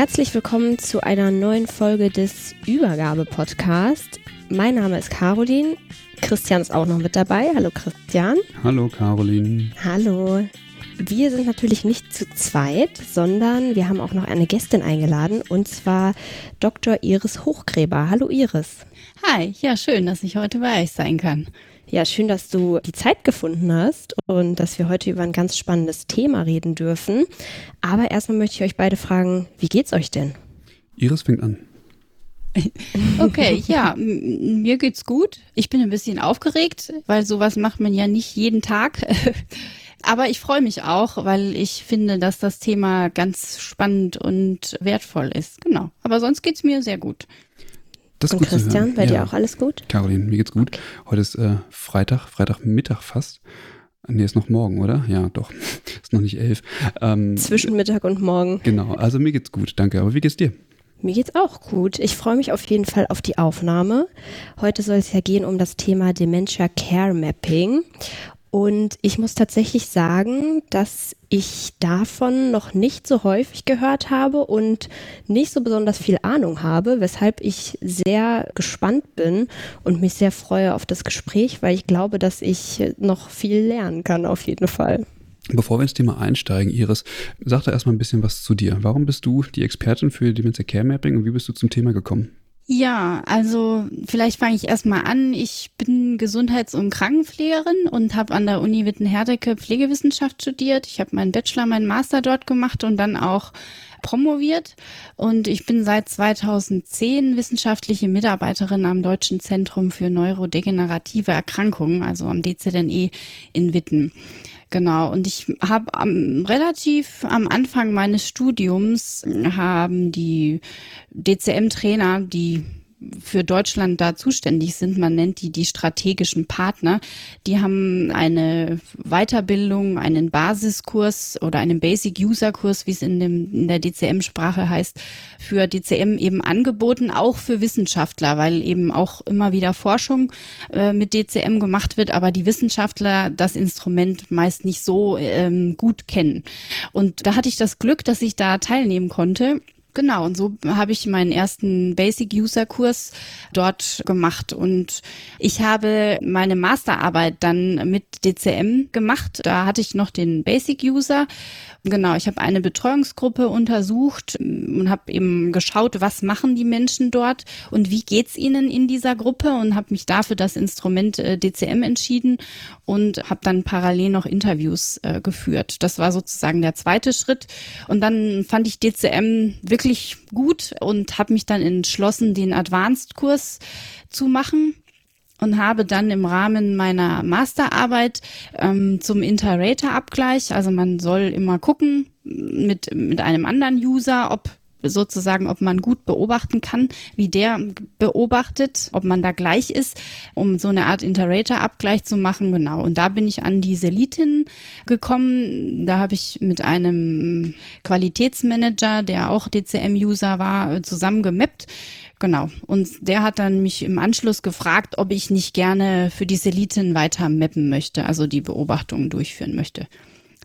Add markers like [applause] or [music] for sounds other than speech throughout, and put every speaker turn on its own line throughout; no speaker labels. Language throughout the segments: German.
Herzlich willkommen zu einer neuen Folge des Übergabe-Podcast. Mein Name ist Caroline. Christian ist auch noch mit dabei. Hallo Christian.
Hallo Caroline.
Hallo. Wir sind natürlich nicht zu zweit, sondern wir haben auch noch eine Gästin eingeladen und zwar Dr. Iris Hochgräber. Hallo Iris.
Hi, ja schön, dass ich heute bei euch sein kann.
Ja, schön, dass du die Zeit gefunden hast und dass wir heute über ein ganz spannendes Thema reden dürfen. Aber erstmal möchte ich euch beide fragen, wie geht's euch denn?
Iris fängt an. [laughs]
Okay, ja, mir geht's gut. Ich bin ein bisschen aufgeregt, weil sowas macht man ja nicht jeden Tag. [laughs] Aber ich freue mich auch, weil ich finde, dass das Thema ganz spannend und wertvoll ist. Genau. Aber sonst geht's mir sehr gut.
Das Und Christian, bei ja. dir auch alles gut?
Caroline, mir geht's gut. Heute ist äh, Freitag, Freitagmittag fast. Nee, ist noch morgen, oder? Ja, doch. [laughs] ist noch nicht elf.
Ähm, Zwischen Mittag und morgen.
Genau, also mir geht's gut, danke. Aber wie geht's dir?
Mir geht's auch gut. Ich freue mich auf jeden Fall auf die Aufnahme. Heute soll es ja gehen um das Thema Dementia Care Mapping. Und ich muss tatsächlich sagen, dass ich davon noch nicht so häufig gehört habe und nicht so besonders viel Ahnung habe, weshalb ich sehr gespannt bin und mich sehr freue auf das Gespräch, weil ich glaube, dass ich noch viel lernen kann auf jeden Fall.
Bevor wir ins Thema einsteigen, Iris, sag da erstmal ein bisschen was zu dir. Warum bist du die Expertin für Dementia Care Mapping und wie bist du zum Thema gekommen?
Ja, also vielleicht fange ich erstmal an. Ich bin Gesundheits- und Krankenpflegerin und habe an der Uni Witten-Herdecke Pflegewissenschaft studiert. Ich habe meinen Bachelor, meinen Master dort gemacht und dann auch promoviert. Und ich bin seit 2010 wissenschaftliche Mitarbeiterin am Deutschen Zentrum für neurodegenerative Erkrankungen, also am DZNE in Witten. Genau, und ich habe am, relativ am Anfang meines Studiums haben die DCM-Trainer, die für Deutschland da zuständig sind. Man nennt die die strategischen Partner. Die haben eine Weiterbildung, einen Basiskurs oder einen Basic User Kurs, wie es in, dem, in der DCM-Sprache heißt, für DCM eben angeboten, auch für Wissenschaftler, weil eben auch immer wieder Forschung äh, mit DCM gemacht wird, aber die Wissenschaftler das Instrument meist nicht so ähm, gut kennen. Und da hatte ich das Glück, dass ich da teilnehmen konnte. Genau, und so habe ich meinen ersten Basic-User-Kurs dort gemacht. Und ich habe meine Masterarbeit dann mit DCM gemacht. Da hatte ich noch den Basic-User Genau, ich habe eine Betreuungsgruppe untersucht und habe eben geschaut, was machen die Menschen dort und wie geht's ihnen in dieser Gruppe und habe mich dafür das Instrument äh, DCM entschieden und habe dann parallel noch Interviews äh, geführt. Das war sozusagen der zweite Schritt und dann fand ich DCM wirklich gut und habe mich dann entschlossen, den Advanced-Kurs zu machen und habe dann im Rahmen meiner Masterarbeit ähm, zum Interrater-Abgleich, also man soll immer gucken mit, mit einem anderen User, ob sozusagen, ob man gut beobachten kann, wie der beobachtet, ob man da gleich ist, um so eine Art Interrater-Abgleich zu machen. Genau. Und da bin ich an die Selitin gekommen. Da habe ich mit einem Qualitätsmanager, der auch DCM-User war, zusammen gemappt Genau. Und der hat dann mich im Anschluss gefragt, ob ich nicht gerne für die Seliten weiter mappen möchte, also die Beobachtungen durchführen möchte.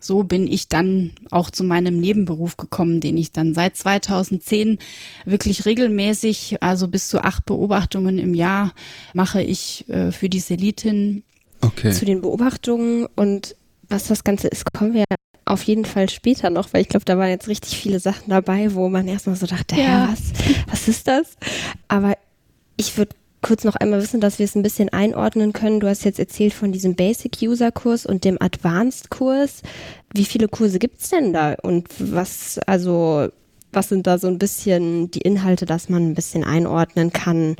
So bin ich dann auch zu meinem Nebenberuf gekommen, den ich dann seit 2010 wirklich regelmäßig, also bis zu acht Beobachtungen im Jahr mache ich äh, für die Selitin.
Okay. Zu den Beobachtungen und was das Ganze ist, kommen wir auf jeden Fall später noch, weil ich glaube, da waren jetzt richtig viele Sachen dabei, wo man erstmal so dachte, ja. was, was ist das? Aber ich würde kurz noch einmal wissen, dass wir es ein bisschen einordnen können. Du hast jetzt erzählt von diesem Basic-User-Kurs und dem Advanced-Kurs. Wie viele Kurse gibt es denn da? Und was, also, was sind da so ein bisschen die Inhalte, dass man ein bisschen einordnen kann,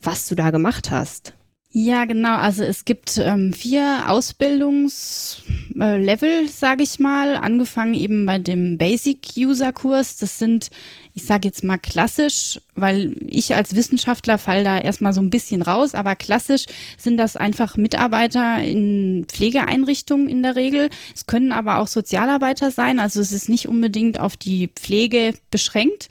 was du da gemacht hast?
Ja, genau. Also es gibt ähm, vier Ausbildungslevel, äh, sage ich mal, angefangen eben bei dem Basic-User-Kurs. Das sind ich sage jetzt mal klassisch, weil ich als Wissenschaftler fall da erstmal so ein bisschen raus, aber klassisch sind das einfach Mitarbeiter in Pflegeeinrichtungen in der Regel. Es können aber auch Sozialarbeiter sein, also es ist nicht unbedingt auf die Pflege beschränkt.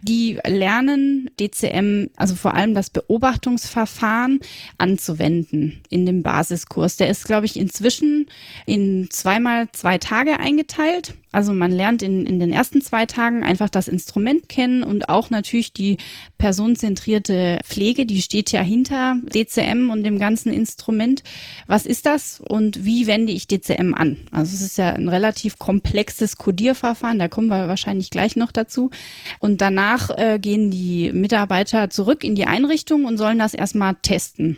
Die lernen DCM, also vor allem das Beobachtungsverfahren anzuwenden in dem Basiskurs. Der ist, glaube ich, inzwischen in zweimal zwei Tage eingeteilt. Also man lernt in, in den ersten zwei Tagen einfach das Instrument kennen und auch natürlich die personenzentrierte Pflege, die steht ja hinter DCM und dem ganzen Instrument. Was ist das und wie wende ich DCM an? Also es ist ja ein relativ komplexes Codierverfahren, da kommen wir wahrscheinlich gleich noch dazu. Und danach äh, gehen die Mitarbeiter zurück in die Einrichtung und sollen das erstmal testen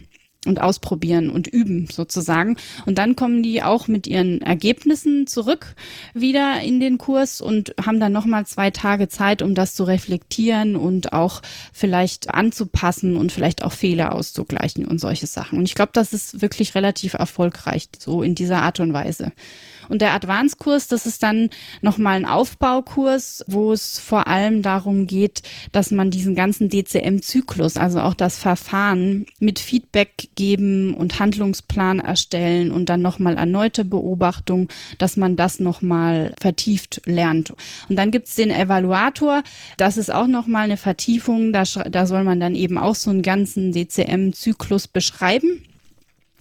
und ausprobieren und üben sozusagen. Und dann kommen die auch mit ihren Ergebnissen zurück wieder in den Kurs und haben dann nochmal zwei Tage Zeit, um das zu reflektieren und auch vielleicht anzupassen und vielleicht auch Fehler auszugleichen und solche Sachen. Und ich glaube, das ist wirklich relativ erfolgreich, so in dieser Art und Weise. Und der Advanced-Kurs, das ist dann nochmal ein Aufbaukurs, wo es vor allem darum geht, dass man diesen ganzen DCM-Zyklus, also auch das Verfahren mit Feedback geben und Handlungsplan erstellen und dann nochmal erneute Beobachtung, dass man das nochmal vertieft lernt. Und dann gibt's den Evaluator, das ist auch nochmal eine Vertiefung, da, da soll man dann eben auch so einen ganzen DCM-Zyklus beschreiben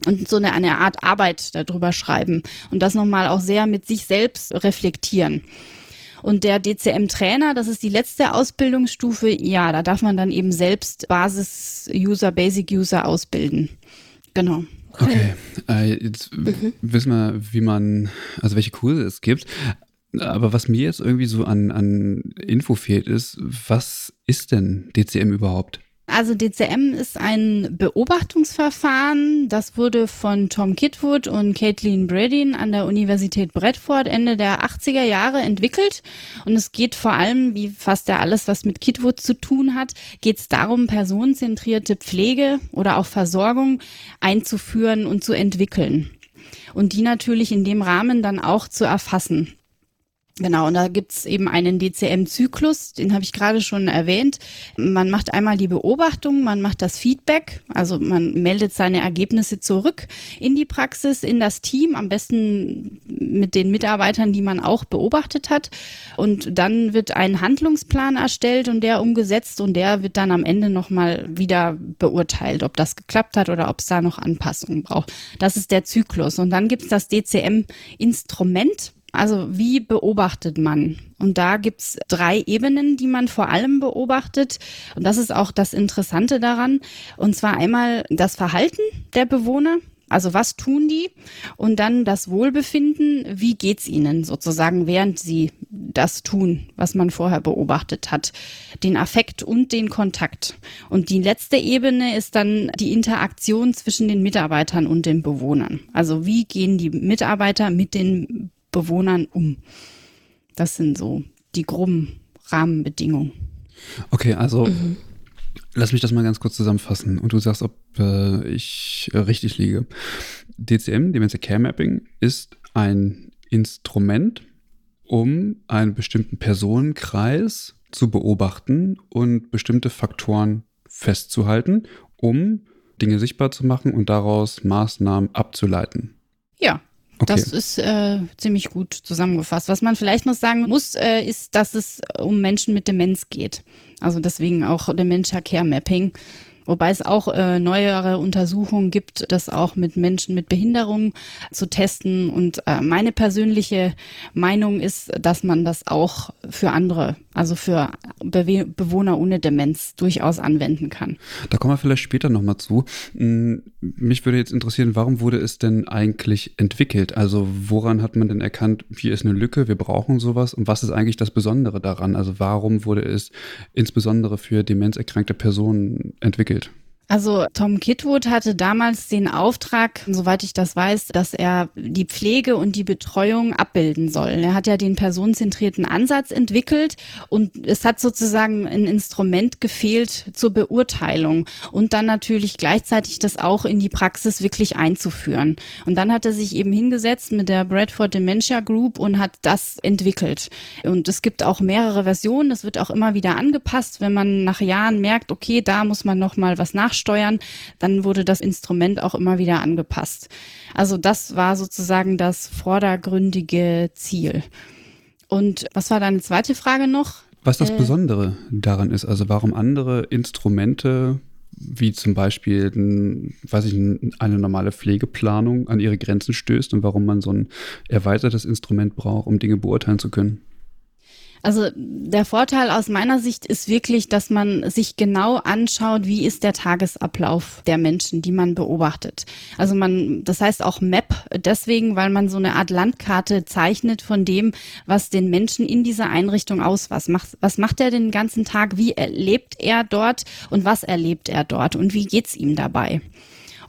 und so eine, eine Art Arbeit darüber schreiben und das nochmal auch sehr mit sich selbst reflektieren. Und der DCM-Trainer, das ist die letzte Ausbildungsstufe, ja, da darf man dann eben selbst Basis-User, Basic-User ausbilden. Genau.
Okay, äh, jetzt mhm. wissen wir, wie man, also welche Kurse es gibt. Aber was mir jetzt irgendwie so an, an Info fehlt, ist, was ist denn DCM überhaupt?
Also DCM ist ein Beobachtungsverfahren. Das wurde von Tom Kitwood und Caitlin Bradin an der Universität Bradford Ende der 80er Jahre entwickelt. Und es geht vor allem, wie fast ja alles, was mit Kitwood zu tun hat, geht es darum, personenzentrierte Pflege oder auch Versorgung einzuführen und zu entwickeln. Und die natürlich in dem Rahmen dann auch zu erfassen. Genau, und da gibt's eben einen DCM-Zyklus, den habe ich gerade schon erwähnt. Man macht einmal die Beobachtung, man macht das Feedback, also man meldet seine Ergebnisse zurück in die Praxis, in das Team, am besten mit den Mitarbeitern, die man auch beobachtet hat. Und dann wird ein Handlungsplan erstellt und der umgesetzt und der wird dann am Ende nochmal wieder beurteilt, ob das geklappt hat oder ob es da noch Anpassungen braucht. Das ist der Zyklus. Und dann gibt's das DCM-Instrument. Also wie beobachtet man? Und da gibt's drei Ebenen, die man vor allem beobachtet. Und das ist auch das Interessante daran. Und zwar einmal das Verhalten der Bewohner. Also was tun die? Und dann das Wohlbefinden. Wie geht's ihnen sozusagen, während sie das tun, was man vorher beobachtet hat? Den Affekt und den Kontakt. Und die letzte Ebene ist dann die Interaktion zwischen den Mitarbeitern und den Bewohnern. Also wie gehen die Mitarbeiter mit den Bewohnern um. Das sind so die groben Rahmenbedingungen.
Okay, also mhm. lass mich das mal ganz kurz zusammenfassen und du sagst, ob äh, ich äh, richtig liege. DCM, Dementia Care Mapping, ist ein Instrument, um einen bestimmten Personenkreis zu beobachten und bestimmte Faktoren festzuhalten, um Dinge sichtbar zu machen und daraus Maßnahmen abzuleiten.
Ja, Okay. Das ist äh, ziemlich gut zusammengefasst. Was man vielleicht noch sagen muss, äh, ist, dass es um Menschen mit Demenz geht. Also deswegen auch Dementia Care Mapping. Wobei es auch äh, neuere Untersuchungen gibt, das auch mit Menschen mit Behinderung zu testen. Und äh, meine persönliche Meinung ist, dass man das auch für andere, also für Be Bewohner ohne Demenz durchaus anwenden kann.
Da kommen wir vielleicht später nochmal zu. Hm, mich würde jetzt interessieren, warum wurde es denn eigentlich entwickelt? Also woran hat man denn erkannt, hier ist eine Lücke, wir brauchen sowas und was ist eigentlich das Besondere daran? Also warum wurde es insbesondere für demenzerkrankte Personen entwickelt?
Also Tom Kitwood hatte damals den Auftrag, soweit ich das weiß, dass er die Pflege und die Betreuung abbilden soll. Er hat ja den personenzentrierten Ansatz entwickelt und es hat sozusagen ein Instrument gefehlt zur Beurteilung und dann natürlich gleichzeitig das auch in die Praxis wirklich einzuführen. Und dann hat er sich eben hingesetzt mit der Bradford Dementia Group und hat das entwickelt. Und es gibt auch mehrere Versionen, das wird auch immer wieder angepasst, wenn man nach Jahren merkt, okay, da muss man noch mal was nachschauen nachsteuern, dann wurde das Instrument auch immer wieder angepasst. Also das war sozusagen das vordergründige Ziel. Und was war deine zweite Frage noch?
Was das äh, Besondere daran ist, also warum andere Instrumente wie zum Beispiel, weiß ich, eine normale Pflegeplanung an ihre Grenzen stößt und warum man so ein erweitertes Instrument braucht, um Dinge beurteilen zu können.
Also der Vorteil aus meiner Sicht ist wirklich, dass man sich genau anschaut, wie ist der Tagesablauf der Menschen, die man beobachtet. Also man, das heißt auch Map deswegen, weil man so eine Art Landkarte zeichnet von dem, was den Menschen in dieser Einrichtung aus, was macht, was macht er den ganzen Tag, wie erlebt er dort und was erlebt er dort und wie geht's ihm dabei.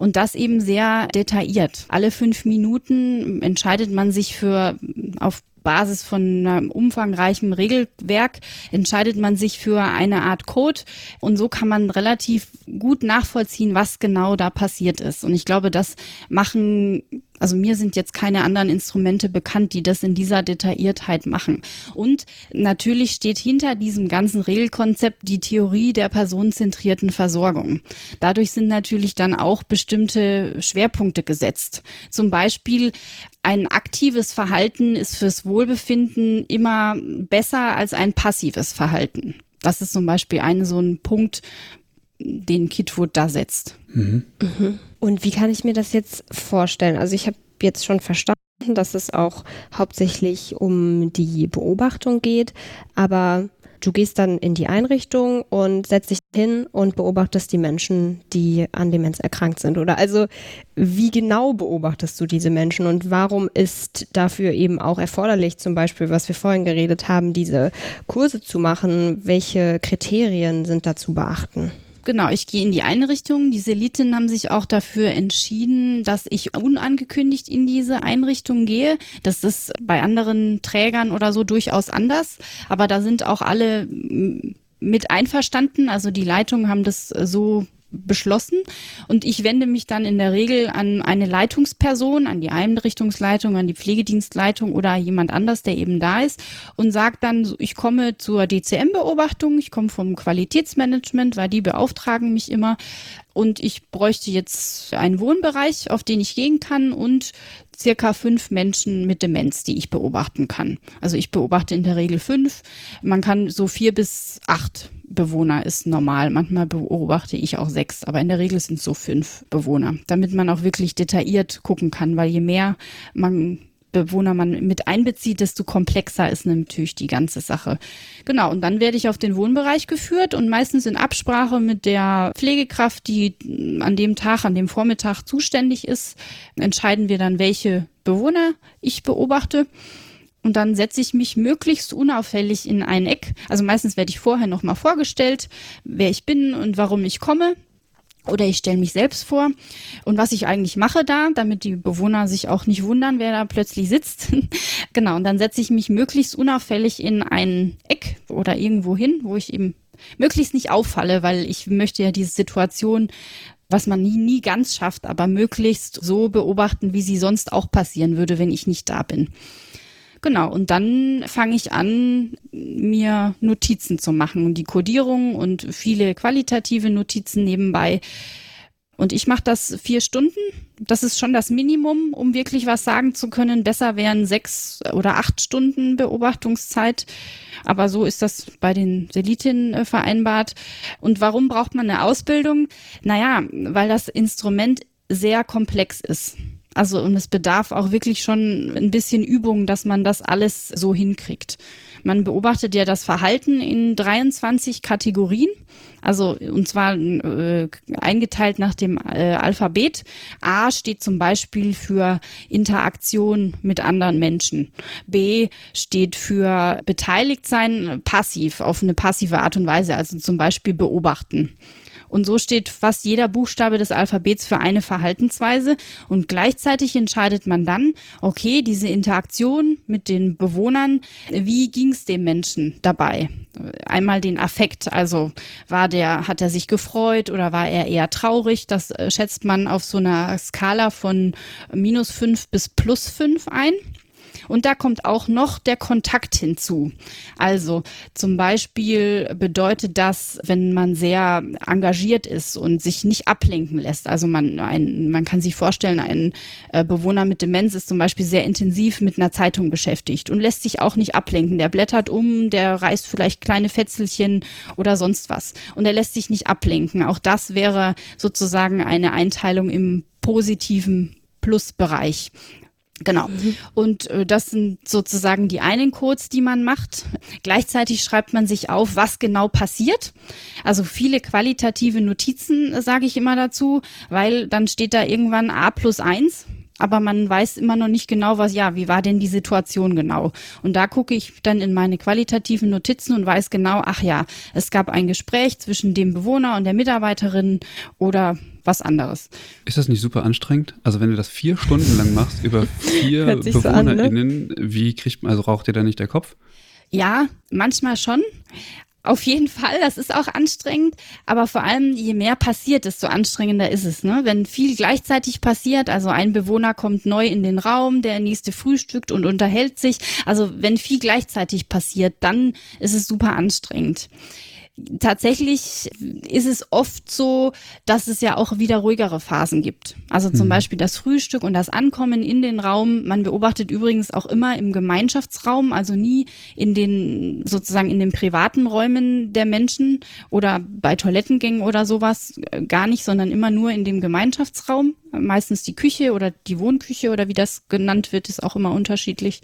Und das eben sehr detailliert. Alle fünf Minuten entscheidet man sich für auf Basis von einem umfangreichen Regelwerk entscheidet man sich für eine Art Code und so kann man relativ gut nachvollziehen, was genau da passiert ist. Und ich glaube, das machen also mir sind jetzt keine anderen Instrumente bekannt, die das in dieser Detailliertheit machen. Und natürlich steht hinter diesem ganzen Regelkonzept die Theorie der personenzentrierten Versorgung. Dadurch sind natürlich dann auch bestimmte Schwerpunkte gesetzt. Zum Beispiel ein aktives Verhalten ist fürs Wohlbefinden immer besser als ein passives Verhalten. Das ist zum Beispiel ein so ein Punkt, den Kitwood da setzt.
Mhm. Mhm. Und wie kann ich mir das jetzt vorstellen? Also ich habe jetzt schon verstanden, dass es auch hauptsächlich um die Beobachtung geht, aber du gehst dann in die Einrichtung und setzt dich hin und beobachtest die Menschen, die an Demenz erkrankt sind. Oder also wie genau beobachtest du diese Menschen und warum ist dafür eben auch erforderlich, zum Beispiel, was wir vorhin geredet haben, diese Kurse zu machen? Welche Kriterien sind da zu beachten?
Genau, ich gehe in die Einrichtung. Die Seliten haben sich auch dafür entschieden, dass ich unangekündigt in diese Einrichtung gehe. Das ist bei anderen Trägern oder so durchaus anders. Aber da sind auch alle mit einverstanden. Also die Leitungen haben das so beschlossen und ich wende mich dann in der Regel an eine Leitungsperson, an die Einrichtungsleitung, an die Pflegedienstleitung oder jemand anders, der eben da ist und sage dann, ich komme zur DCM-Beobachtung, ich komme vom Qualitätsmanagement, weil die beauftragen mich immer und ich bräuchte jetzt einen Wohnbereich, auf den ich gehen kann und circa fünf Menschen mit Demenz, die ich beobachten kann. Also ich beobachte in der Regel fünf. Man kann so vier bis acht Bewohner ist normal. Manchmal beobachte ich auch sechs, aber in der Regel sind es so fünf Bewohner, damit man auch wirklich detailliert gucken kann, weil je mehr man Bewohner man mit einbezieht, desto komplexer ist natürlich die ganze Sache. Genau, und dann werde ich auf den Wohnbereich geführt und meistens in Absprache mit der Pflegekraft, die an dem Tag, an dem Vormittag zuständig ist, entscheiden wir dann, welche Bewohner ich beobachte. Und dann setze ich mich möglichst unauffällig in ein Eck. Also meistens werde ich vorher nochmal vorgestellt, wer ich bin und warum ich komme. Oder ich stelle mich selbst vor und was ich eigentlich mache da, damit die Bewohner sich auch nicht wundern, wer da plötzlich sitzt. [laughs] genau, und dann setze ich mich möglichst unauffällig in ein Eck oder irgendwo hin, wo ich eben möglichst nicht auffalle, weil ich möchte ja diese Situation was man nie, nie ganz schafft, aber möglichst so beobachten, wie sie sonst auch passieren würde, wenn ich nicht da bin. Genau, und dann fange ich an, mir Notizen zu machen und die Kodierung und viele qualitative Notizen nebenbei. Und ich mache das vier Stunden. Das ist schon das Minimum, um wirklich was sagen zu können. Besser wären sechs oder acht Stunden Beobachtungszeit. Aber so ist das bei den Selitinnen äh, vereinbart. Und warum braucht man eine Ausbildung? Naja, weil das Instrument sehr komplex ist. Also und es bedarf auch wirklich schon ein bisschen Übung, dass man das alles so hinkriegt. Man beobachtet ja das Verhalten in 23 Kategorien, also und zwar äh, eingeteilt nach dem äh, Alphabet. A steht zum Beispiel für Interaktion mit anderen Menschen. B steht für beteiligt sein, passiv, auf eine passive Art und Weise, also zum Beispiel beobachten. Und so steht fast jeder Buchstabe des Alphabets für eine Verhaltensweise. Und gleichzeitig entscheidet man dann, okay, diese Interaktion mit den Bewohnern, wie ging es dem Menschen dabei? Einmal den Affekt, also war der, hat er sich gefreut oder war er eher traurig? Das äh, schätzt man auf so einer Skala von minus fünf bis plus fünf ein. Und da kommt auch noch der Kontakt hinzu. Also zum Beispiel bedeutet das, wenn man sehr engagiert ist und sich nicht ablenken lässt. Also man, ein, man kann sich vorstellen, ein äh, Bewohner mit Demenz ist zum Beispiel sehr intensiv mit einer Zeitung beschäftigt und lässt sich auch nicht ablenken. Der blättert um, der reißt vielleicht kleine Fetzelchen oder sonst was. Und er lässt sich nicht ablenken. Auch das wäre sozusagen eine Einteilung im positiven Plusbereich. Genau. Mhm. Und äh, das sind sozusagen die einen Codes, die man macht. Gleichzeitig schreibt man sich auf, was genau passiert. Also viele qualitative Notizen, äh, sage ich immer dazu, weil dann steht da irgendwann A plus eins aber man weiß immer noch nicht genau, was, ja, wie war denn die Situation genau? Und da gucke ich dann in meine qualitativen Notizen und weiß genau, ach ja, es gab ein Gespräch zwischen dem Bewohner und der Mitarbeiterin oder was anderes.
Ist das nicht super anstrengend? Also wenn du das vier Stunden lang machst über [laughs] vier BewohnerInnen, so ne? wie kriegt man, also raucht dir da nicht der Kopf?
Ja, manchmal schon. Auf jeden Fall, das ist auch anstrengend, aber vor allem je mehr passiert, desto anstrengender ist es. Ne? Wenn viel gleichzeitig passiert, also ein Bewohner kommt neu in den Raum, der nächste frühstückt und unterhält sich, also wenn viel gleichzeitig passiert, dann ist es super anstrengend tatsächlich ist es oft so, dass es ja auch wieder ruhigere Phasen gibt. Also zum mhm. Beispiel das Frühstück und das Ankommen in den Raum. Man beobachtet übrigens auch immer im Gemeinschaftsraum, also nie in den sozusagen in den privaten Räumen der Menschen oder bei Toilettengängen oder sowas äh, gar nicht, sondern immer nur in dem Gemeinschaftsraum. Meistens die Küche oder die Wohnküche oder wie das genannt wird, ist auch immer unterschiedlich.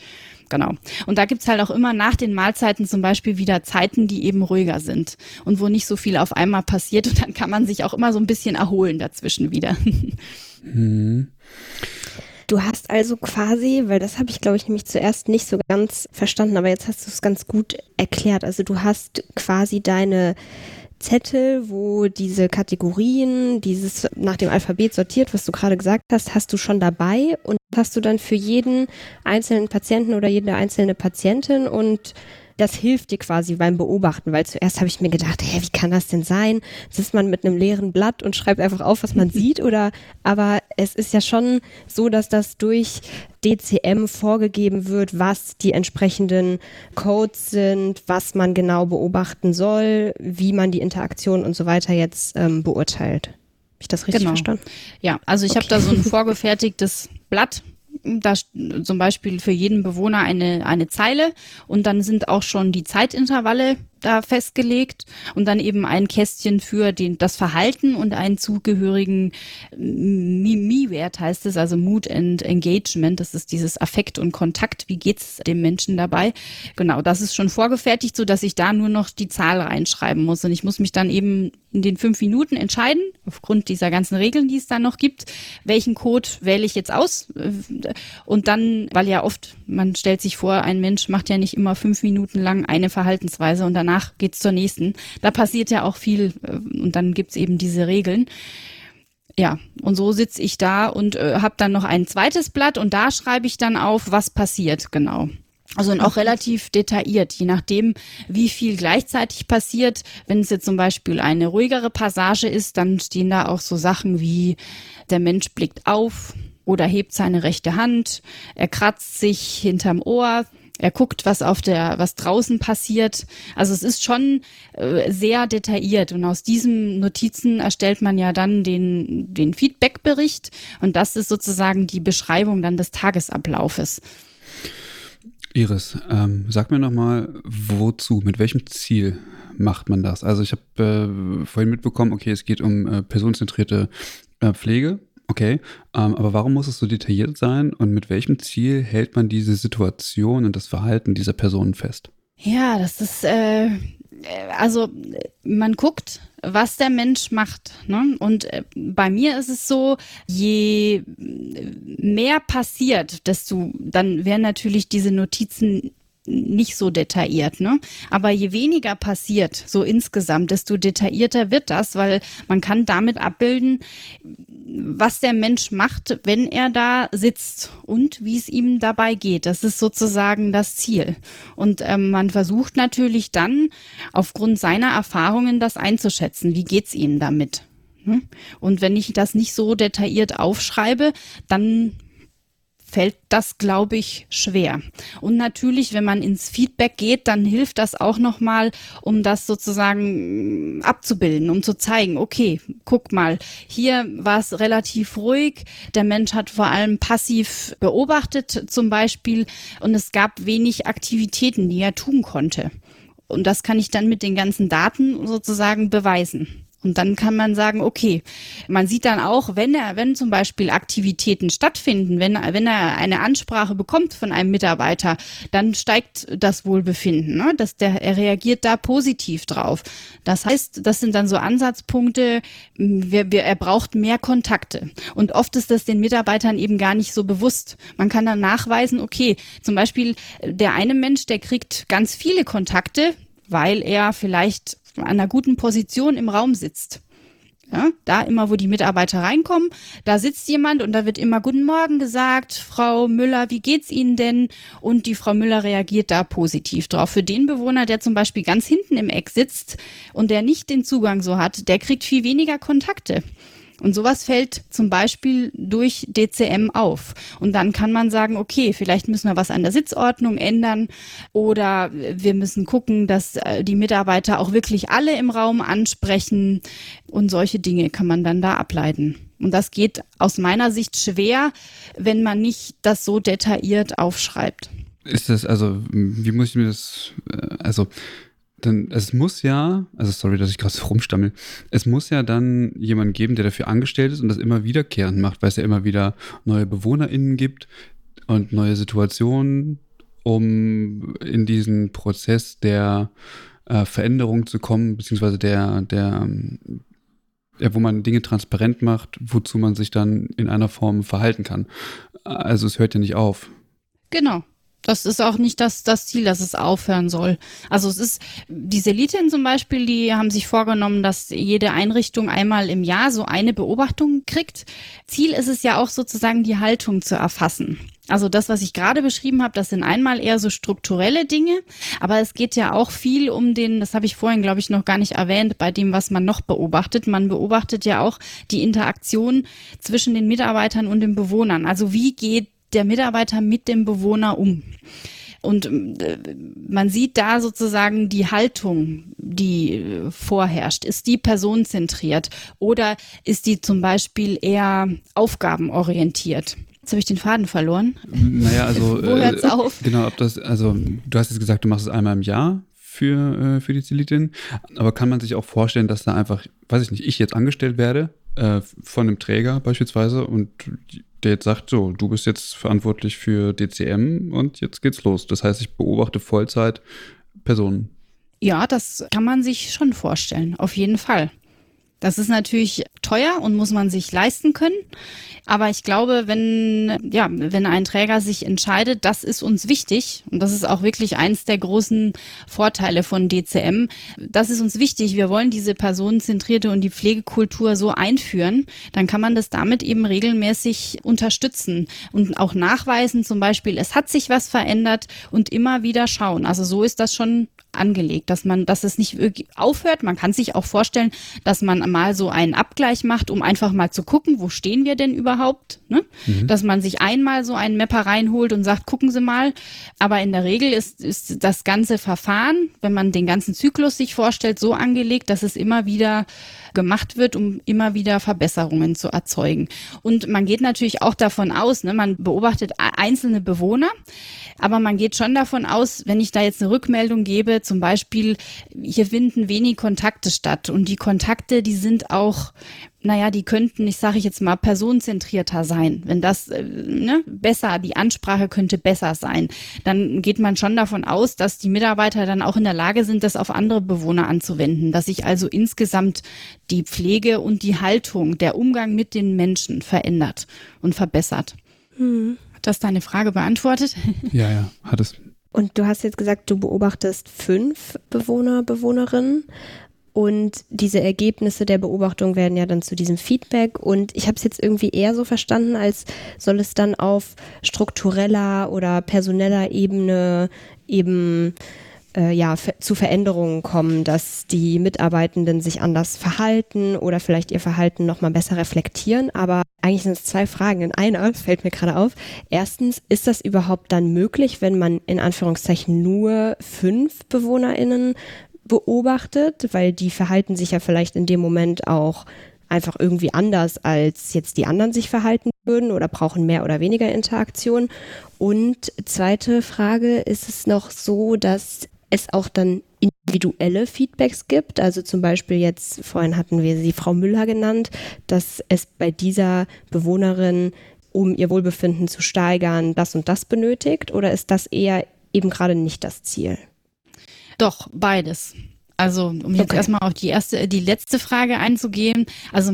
Genau. Und da gibt's halt auch immer nach den Mahlzeiten zum Beispiel wieder Zeiten, die eben ruhiger sind und wo nicht so viel auf einmal passiert. Und dann kann man sich auch immer so ein bisschen erholen dazwischen wieder.
Mhm. Du hast also quasi, weil das habe ich glaube ich nämlich zuerst nicht so ganz verstanden, aber jetzt hast du es ganz gut erklärt. Also du hast quasi deine Zettel, wo diese Kategorien, dieses nach dem Alphabet sortiert, was du gerade gesagt hast, hast du schon dabei und hast du dann für jeden einzelnen Patienten oder jede einzelne Patientin und das hilft dir quasi beim Beobachten, weil zuerst habe ich mir gedacht, hä, wie kann das denn sein? Sitzt man mit einem leeren Blatt und schreibt einfach auf, was man [laughs] sieht oder, aber es ist ja schon so, dass das durch DCM vorgegeben wird, was die entsprechenden Codes sind, was man genau beobachten soll, wie man die Interaktion und so weiter jetzt ähm, beurteilt. Habe ich das richtig genau. verstanden?
Ja, also ich okay. habe da so ein [laughs] vorgefertigtes Blatt da zum Beispiel für jeden Bewohner eine, eine Zeile und dann sind auch schon die Zeitintervalle da festgelegt und dann eben ein Kästchen für den, das Verhalten und einen zugehörigen MIMI-Wert heißt es, also Mood and Engagement. Das ist dieses Affekt und Kontakt. Wie geht's dem Menschen dabei? Genau, das ist schon vorgefertigt, so dass ich da nur noch die Zahl reinschreiben muss und ich muss mich dann eben in den fünf Minuten entscheiden, aufgrund dieser ganzen Regeln, die es da noch gibt, welchen Code wähle ich jetzt aus und dann, weil ja oft, man stellt sich vor, ein Mensch macht ja nicht immer fünf Minuten lang eine Verhaltensweise und danach geht's zur nächsten. Da passiert ja auch viel äh, und dann gibt's eben diese Regeln. Ja, und so sitze ich da und äh, habe dann noch ein zweites Blatt und da schreibe ich dann auf, was passiert genau. Also und auch relativ detailliert, je nachdem, wie viel gleichzeitig passiert. Wenn es jetzt zum Beispiel eine ruhigere Passage ist, dann stehen da auch so Sachen wie der Mensch blickt auf oder hebt seine rechte Hand, er kratzt sich hinterm Ohr, Er guckt, was auf der, was draußen passiert. Also es ist schon äh, sehr detailliert und aus diesen Notizen erstellt man ja dann den, den Feedbackbericht und das ist sozusagen die Beschreibung dann des Tagesablaufes.
Iris, ähm, sag mir nochmal, wozu, mit welchem Ziel macht man das? Also ich habe äh, vorhin mitbekommen, okay, es geht um äh, personenzentrierte äh, Pflege, okay, ähm, aber warum muss es so detailliert sein und mit welchem Ziel hält man diese Situation und das Verhalten dieser Personen fest?
Ja, das ist, äh, also man guckt, was der Mensch macht. Ne? Und äh, bei mir ist es so, je mehr passiert, desto dann werden natürlich diese Notizen nicht so detailliert, ne? Aber je weniger passiert, so insgesamt, desto detaillierter wird das, weil man kann damit abbilden, was der Mensch macht, wenn er da sitzt und wie es ihm dabei geht. Das ist sozusagen das Ziel. Und ähm, man versucht natürlich dann aufgrund seiner Erfahrungen das einzuschätzen. Wie geht's ihm damit? Ne? Und wenn ich das nicht so detailliert aufschreibe, dann fällt das, glaube ich, schwer. Und natürlich, wenn man ins Feedback geht, dann hilft das auch nochmal, um das sozusagen abzubilden, um zu zeigen, okay, guck mal, hier war es relativ ruhig, der Mensch hat vor allem passiv beobachtet zum Beispiel und es gab wenig Aktivitäten, die er tun konnte. Und das kann ich dann mit den ganzen Daten sozusagen beweisen. Und dann kann man sagen, okay, man sieht dann auch, wenn er, wenn zum Beispiel Aktivitäten stattfinden, wenn, wenn er eine Ansprache bekommt von einem Mitarbeiter, dann steigt das Wohlbefinden, ne? dass der, er reagiert da positiv drauf. Das heißt, das sind dann so Ansatzpunkte, wir, wir, er braucht mehr Kontakte. Und oft ist das den Mitarbeitern eben gar nicht so bewusst. Man kann dann nachweisen, okay, zum Beispiel der eine Mensch, der kriegt ganz viele Kontakte, weil er vielleicht an einer guten Position im Raum sitzt. Ja, da immer, wo die Mitarbeiter reinkommen, da sitzt jemand und da wird immer Guten Morgen gesagt, Frau Müller, wie geht's Ihnen denn? Und die Frau Müller reagiert da positiv drauf. Für den Bewohner, der zum Beispiel ganz hinten im Eck sitzt und der nicht den Zugang so hat, der kriegt viel weniger Kontakte. Und sowas fällt zum Beispiel durch DCM auf. Und dann kann man sagen, okay, vielleicht müssen wir was an der Sitzordnung ändern oder wir müssen gucken, dass äh, die Mitarbeiter auch wirklich alle im Raum ansprechen und solche Dinge kann man dann da ableiten. Und das geht aus meiner Sicht schwer, wenn man nicht das so detailliert aufschreibt.
Ist das, also, wie muss ich mir das, äh, also, dann, es muss ja, also sorry, dass ich gerade so rumstammel, es muss ja dann jemanden geben, der dafür angestellt ist und das immer wiederkehrend macht, weil es ja immer wieder neue BewohnerInnen gibt und neue Situationen, um in diesen Prozess der äh, Veränderung zu kommen, beziehungsweise der, der, ja, wo man Dinge transparent macht, wozu man sich dann in einer Form verhalten kann. Also es hört ja nicht auf.
Genau. Das ist auch nicht das, das Ziel, dass es aufhören soll. Also es ist, die Selitin zum Beispiel, die haben sich vorgenommen, dass jede Einrichtung einmal im Jahr so eine Beobachtung kriegt. Ziel ist es ja auch sozusagen, die Haltung zu erfassen. Also das, was ich gerade beschrieben habe, das sind einmal eher so strukturelle Dinge, aber es geht ja auch viel um den, das habe ich vorhin, glaube ich, noch gar nicht erwähnt, bei dem, was man noch beobachtet. Man beobachtet ja auch die Interaktion zwischen den Mitarbeitern und den Bewohnern. Also wie geht der Mitarbeiter mit dem Bewohner um? Und äh, man sieht da sozusagen die Haltung, die äh, vorherrscht. Ist die personenzentriert oder ist die zum Beispiel eher aufgabenorientiert? Jetzt habe ich den Faden verloren.
Naja, also. [laughs]
Wo hört's äh, auf?
Genau, ob das, also du hast jetzt gesagt, du machst es einmal im Jahr für, für die Zelitin. Aber kann man sich auch vorstellen, dass da einfach, weiß ich nicht, ich jetzt angestellt werde äh, von einem Träger beispielsweise und der jetzt sagt, so, du bist jetzt verantwortlich für DCM und jetzt geht's los. Das heißt, ich beobachte Vollzeit Personen.
Ja, das kann man sich schon vorstellen, auf jeden Fall. Das ist natürlich teuer und muss man sich leisten können. Aber ich glaube, wenn, ja, wenn ein Träger sich entscheidet, das ist uns wichtig, und das ist auch wirklich eins der großen Vorteile von DCM, das ist uns wichtig, wir wollen diese personenzentrierte und die Pflegekultur so einführen, dann kann man das damit eben regelmäßig unterstützen und auch nachweisen, zum Beispiel, es hat sich was verändert und immer wieder schauen. Also so ist das schon angelegt, dass man, dass es nicht wirklich aufhört. Man kann sich auch vorstellen, dass man mal so einen Abgleich macht, um einfach mal zu gucken, wo stehen wir denn überhaupt? Ne? Mhm. Dass man sich einmal so einen Mapper reinholt und sagt, gucken Sie mal. Aber in der Regel ist, ist das ganze Verfahren, wenn man den ganzen Zyklus sich vorstellt, so angelegt, dass es immer wieder gemacht wird, um immer wieder Verbesserungen zu erzeugen. Und man geht natürlich auch davon aus, ne, man beobachtet einzelne Bewohner, aber man geht schon davon aus, wenn ich da jetzt eine Rückmeldung gebe, zum Beispiel, hier finden wenig Kontakte statt und die Kontakte, die sind auch naja, die könnten, ich sage jetzt mal, personenzentrierter sein. Wenn das äh, ne, besser, die Ansprache könnte besser sein, dann geht man schon davon aus, dass die Mitarbeiter dann auch in der Lage sind, das auf andere Bewohner anzuwenden, dass sich also insgesamt die Pflege und die Haltung, der Umgang mit den Menschen verändert und verbessert. Hm. Hat das deine Frage beantwortet? [laughs]
Ja, ja, hat es.
Und du hast jetzt gesagt, du beobachtest fünf Bewohner, Bewohnerinnen. Und diese Ergebnisse der Beobachtung werden ja dann zu diesem Feedback. Und ich habe es jetzt irgendwie eher so verstanden, als soll es dann auf struktureller oder personeller Ebene eben äh, ja, zu Veränderungen kommen, dass die Mitarbeitenden sich anders verhalten oder vielleicht ihr Verhalten nochmal besser reflektieren. Aber eigentlich sind es zwei Fragen in einer, [laughs] fällt mir gerade auf. Erstens, ist das überhaupt dann möglich, wenn man in Anführungszeichen nur fünf BewohnerInnen beobachtet, weil die verhalten sich ja vielleicht in dem Moment auch einfach irgendwie anders, als jetzt die anderen sich verhalten würden oder brauchen mehr oder weniger Interaktion. Und zweite Frage, ist es noch so, dass es auch dann individuelle Feedbacks gibt. Also zum Beispiel jetzt, vorhin hatten wir sie Frau Müller genannt, dass es bei dieser Bewohnerin, um ihr Wohlbefinden zu steigern, das und das benötigt? Oder ist das eher eben gerade nicht das Ziel?
Doch, beides. Also, um jetzt okay. erstmal auf die erste, die letzte Frage einzugehen. Also,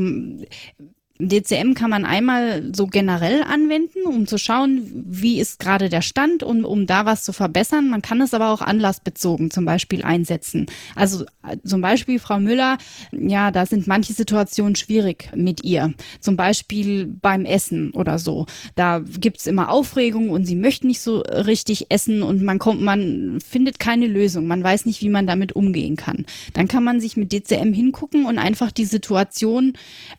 DCM kann man einmal so generell anwenden, um zu schauen, wie ist gerade der Stand und um da was zu verbessern. Man kann es aber auch anlassbezogen zum Beispiel einsetzen. Also zum Beispiel Frau Müller, ja, da sind manche Situationen schwierig mit ihr. Zum Beispiel beim Essen oder so. Da gibt's immer Aufregung und sie möchte nicht so richtig essen und man kommt, man findet keine Lösung. Man weiß nicht, wie man damit umgehen kann. Dann kann man sich mit DCM hingucken und einfach die Situation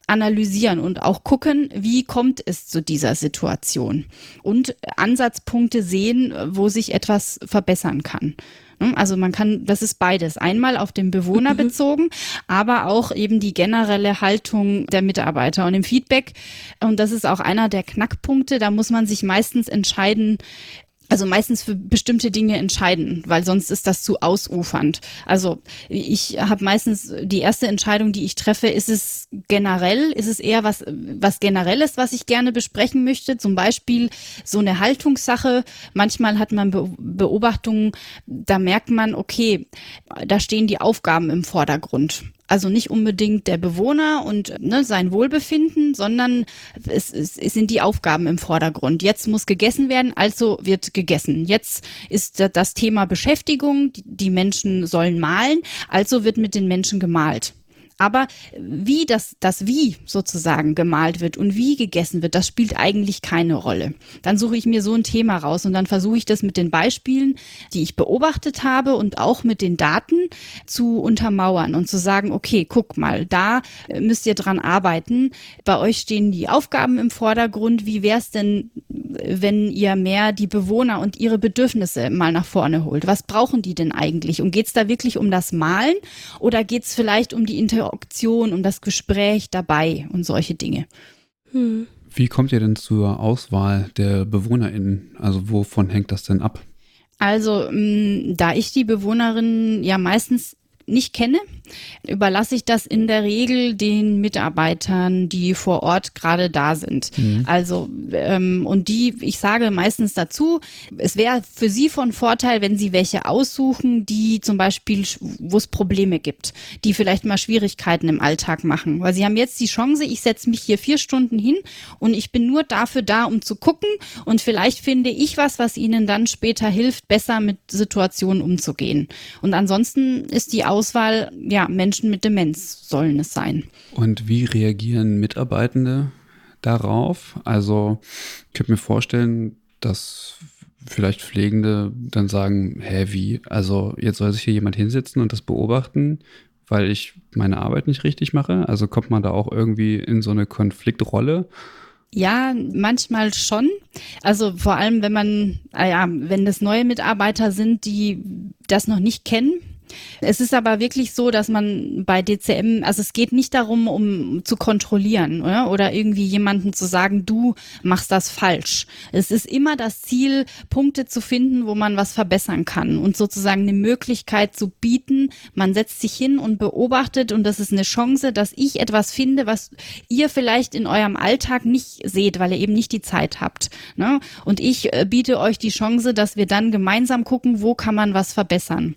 analysieren und und auch gucken, wie kommt es zu dieser Situation und Ansatzpunkte sehen, wo sich etwas verbessern kann. Hm, also man kann, das ist beides. Einmal auf den Bewohner mhm. bezogen, aber auch eben die generelle Haltung der Mitarbeiter und im Feedback. Und das ist auch einer der Knackpunkte. Da muss man sich meistens entscheiden, also meistens für bestimmte Dinge entscheiden, weil sonst ist das zu ausufernd. Also ich habe meistens die erste Entscheidung, die ich treffe, ist es generell, ist es eher was, was generelles, was ich gerne besprechen möchte. Zum Beispiel so eine Haltungssache. Manchmal hat man Beobachtungen, da merkt man, okay, da stehen die Aufgaben im Vordergrund. Also nicht unbedingt der Bewohner und ne, sein Wohlbefinden, sondern es, es, es sind die Aufgaben im Vordergrund. Jetzt muss gegessen werden, also wird gegessen. Jetzt ist das Thema Beschäftigung, die Menschen sollen malen, also wird mit den Menschen gemalt. Aber wie das, das Wie sozusagen gemalt wird und wie gegessen wird, das spielt eigentlich keine Rolle. Dann suche ich mir so ein Thema raus und dann versuche ich das mit den Beispielen, die ich beobachtet habe und auch mit den Daten zu untermauern und zu sagen, okay, guck mal, da müsst ihr dran arbeiten. Bei euch stehen die Aufgaben im Vordergrund. Wie wäre es denn, wenn ihr mehr die Bewohner und ihre Bedürfnisse mal nach vorne holt? Was brauchen die denn eigentlich? Und geht es da wirklich um das Malen oder geht es vielleicht um die Interaktion Interaktion, um das Gespräch dabei und solche Dinge.
Hm. Wie kommt ihr denn zur Auswahl der BewohnerInnen? Also wovon hängt das denn ab?
Also, da ich die Bewohnerinnen ja meistens nicht kenne, überlasse ich das in der Regel den Mitarbeitern, die vor Ort gerade da sind. Mhm. Also ähm, und die, ich sage meistens dazu, es wäre für sie von Vorteil, wenn sie welche aussuchen, die zum Beispiel, wo es Probleme gibt, die vielleicht mal Schwierigkeiten im Alltag machen. Weil sie haben jetzt die Chance, ich setze mich hier vier Stunden hin und ich bin nur dafür da, um zu gucken und vielleicht finde ich was, was ihnen dann später hilft, besser mit Situationen umzugehen. Und ansonsten ist die Auswahl ja Menschen mit Demenz sollen es sein.
Und wie reagieren Mitarbeitende darauf? Also ich könnte mir vorstellen, dass vielleicht Pflegende dann sagen, hä, wie? Also jetzt soll sich hier jemand hinsetzen und das beobachten, weil ich meine Arbeit nicht richtig mache? Also kommt man da auch irgendwie in so eine Konfliktrolle?
Ja, manchmal schon. Also vor allem, wenn man, ah ja, wenn das neue Mitarbeiter sind, die das noch nicht kennen, es ist aber wirklich so, dass man bei DCM, also es geht nicht darum, um zu kontrollieren oder, oder irgendwie jemanden zu sagen, du machst das falsch. Es ist immer das Ziel, Punkte zu finden, wo man was verbessern kann und sozusagen eine Möglichkeit zu bieten. Man setzt sich hin und beobachtet und das ist eine Chance, dass ich etwas finde, was ihr vielleicht in eurem Alltag nicht seht, weil ihr eben nicht die Zeit habt. Ne? Und ich äh, biete euch die Chance, dass wir dann gemeinsam gucken, wo kann man was verbessern.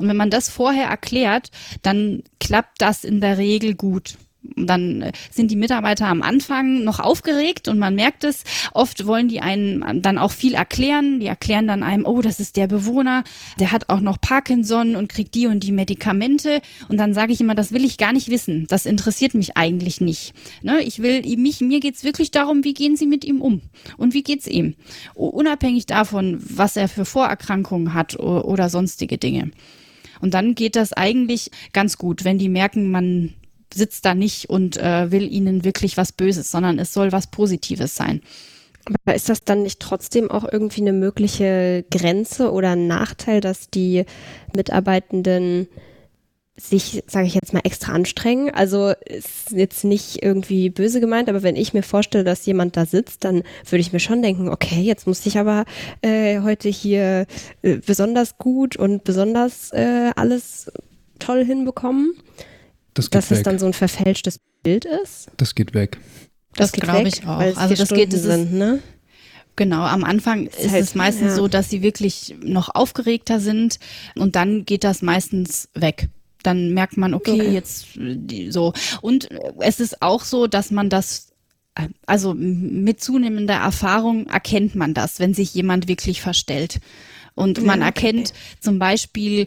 Und wenn man das vorher erklärt, dann klappt das in der Regel gut. Dann äh, sind die Mitarbeiter am Anfang noch aufgeregt und man merkt es. Oft wollen die einen dann auch viel erklären. Die erklären dann einem, oh, das ist der Bewohner, der hat auch noch Parkinson und kriegt die und die Medikamente. Und dann sage ich immer, das will ich gar nicht wissen. Das interessiert mich eigentlich nicht. Ne? Ich will, mich, mir geht's wirklich darum, wie gehen Sie mit ihm um und wie geht's ihm. Unabhängig davon, was er für Vorerkrankungen hat oder sonstige Dinge. Und dann geht das eigentlich ganz gut, wenn die merken, man sitzt da nicht und äh, will ihnen wirklich was Böses, sondern es soll was Positives sein.
Aber ist das dann nicht trotzdem auch irgendwie eine mögliche Grenze oder ein Nachteil, dass die Mitarbeitenden sich, sage ich jetzt mal, extra anstrengen. Also ist jetzt nicht irgendwie böse gemeint, aber wenn ich mir vorstelle, dass jemand da sitzt, dann würde ich mir schon denken, okay, jetzt muss ich aber äh, heute hier äh, besonders gut und besonders äh, alles toll hinbekommen. Das dass weg. es dann so ein verfälschtes Bild ist.
Das geht weg.
Das, das glaube ich auch.
also das Stunden geht es sind, ne?
Genau, am Anfang ist, ist halt, es meistens ja. so, dass sie wirklich noch aufgeregter sind und dann geht das meistens weg dann merkt man, okay, okay. jetzt so. Und es ist auch so, dass man das also mit zunehmender Erfahrung erkennt man das, wenn sich jemand wirklich verstellt. Und man erkennt zum Beispiel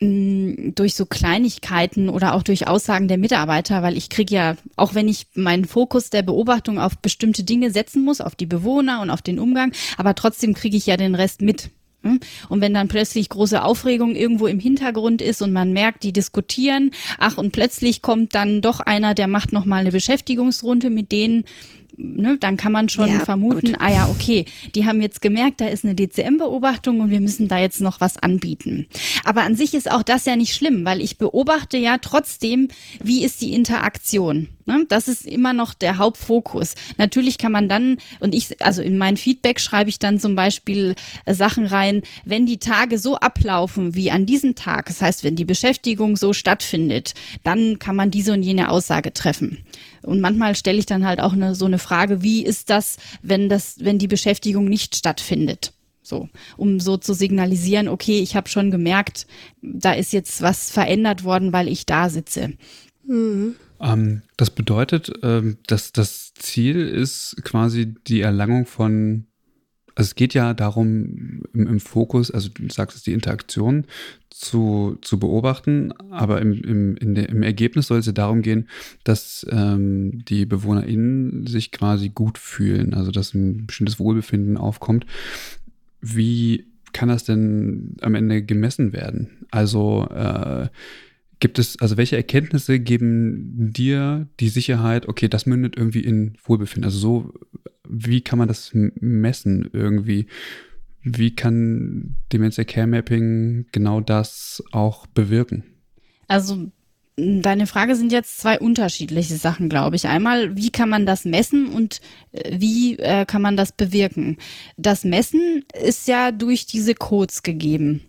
mh, durch so Kleinigkeiten oder auch durch Aussagen der Mitarbeiter, weil ich kriege ja, auch wenn ich meinen Fokus der Beobachtung auf bestimmte Dinge setzen muss, auf die Bewohner und auf den Umgang, aber trotzdem kriege ich ja den Rest mit. Hm? Und wenn dann plötzlich große Aufregung irgendwo im Hintergrund ist und man merkt, die diskutieren, ach und plötzlich kommt dann doch einer, der macht noch mal eine Beschäftigungsrunde mit denen, ne, dann kann man schon ja, vermuten, gut. ah ja, okay, die haben jetzt gemerkt, da ist eine DCM-Beobachtung und wir müssen da jetzt noch was anbieten. Aber an sich ist auch das ja nicht schlimm, weil ich beobachte ja trotzdem, wie ist die Interaktion. Ne? Das ist immer noch der Hauptfokus. Natürlich kann man dann, und ich, also in mein Feedback schreibe ich dann zum Beispiel äh, Sachen rein, wenn die Tage so ablaufen wie an diesem Tag, das heißt, wenn die Beschäftigung so stattfindet, dann kann man diese und jene Aussage treffen. Und manchmal stelle ich dann halt auch eine, so eine Frage, wie ist das, wenn das, wenn die Beschäftigung nicht stattfindet? So, um so zu signalisieren, okay, ich habe schon gemerkt, da ist jetzt was verändert worden, weil ich da sitze.
Mhm. Ähm, das bedeutet, ähm, dass das Ziel ist quasi die Erlangung von also es geht ja darum, im, im, Fokus, also du sagst es, die Interaktion zu, zu beobachten, aber im, im, der, im Ergebnis soll es ja darum gehen, dass ähm, die BewohnerInnen sich quasi gut fühlen, also dass ein bestimmtes Wohlbefinden aufkommt. Wie kann das denn am Ende gemessen werden? Also äh, Gibt es, also welche Erkenntnisse geben dir die Sicherheit, okay, das mündet irgendwie in Wohlbefinden? Also so, wie kann man das messen irgendwie? Wie kann Dementia Care Mapping genau das auch bewirken?
Also Deine Frage sind jetzt zwei unterschiedliche Sachen, glaube ich. Einmal, wie kann man das messen und äh, wie äh, kann man das bewirken? Das Messen ist ja durch diese Codes gegeben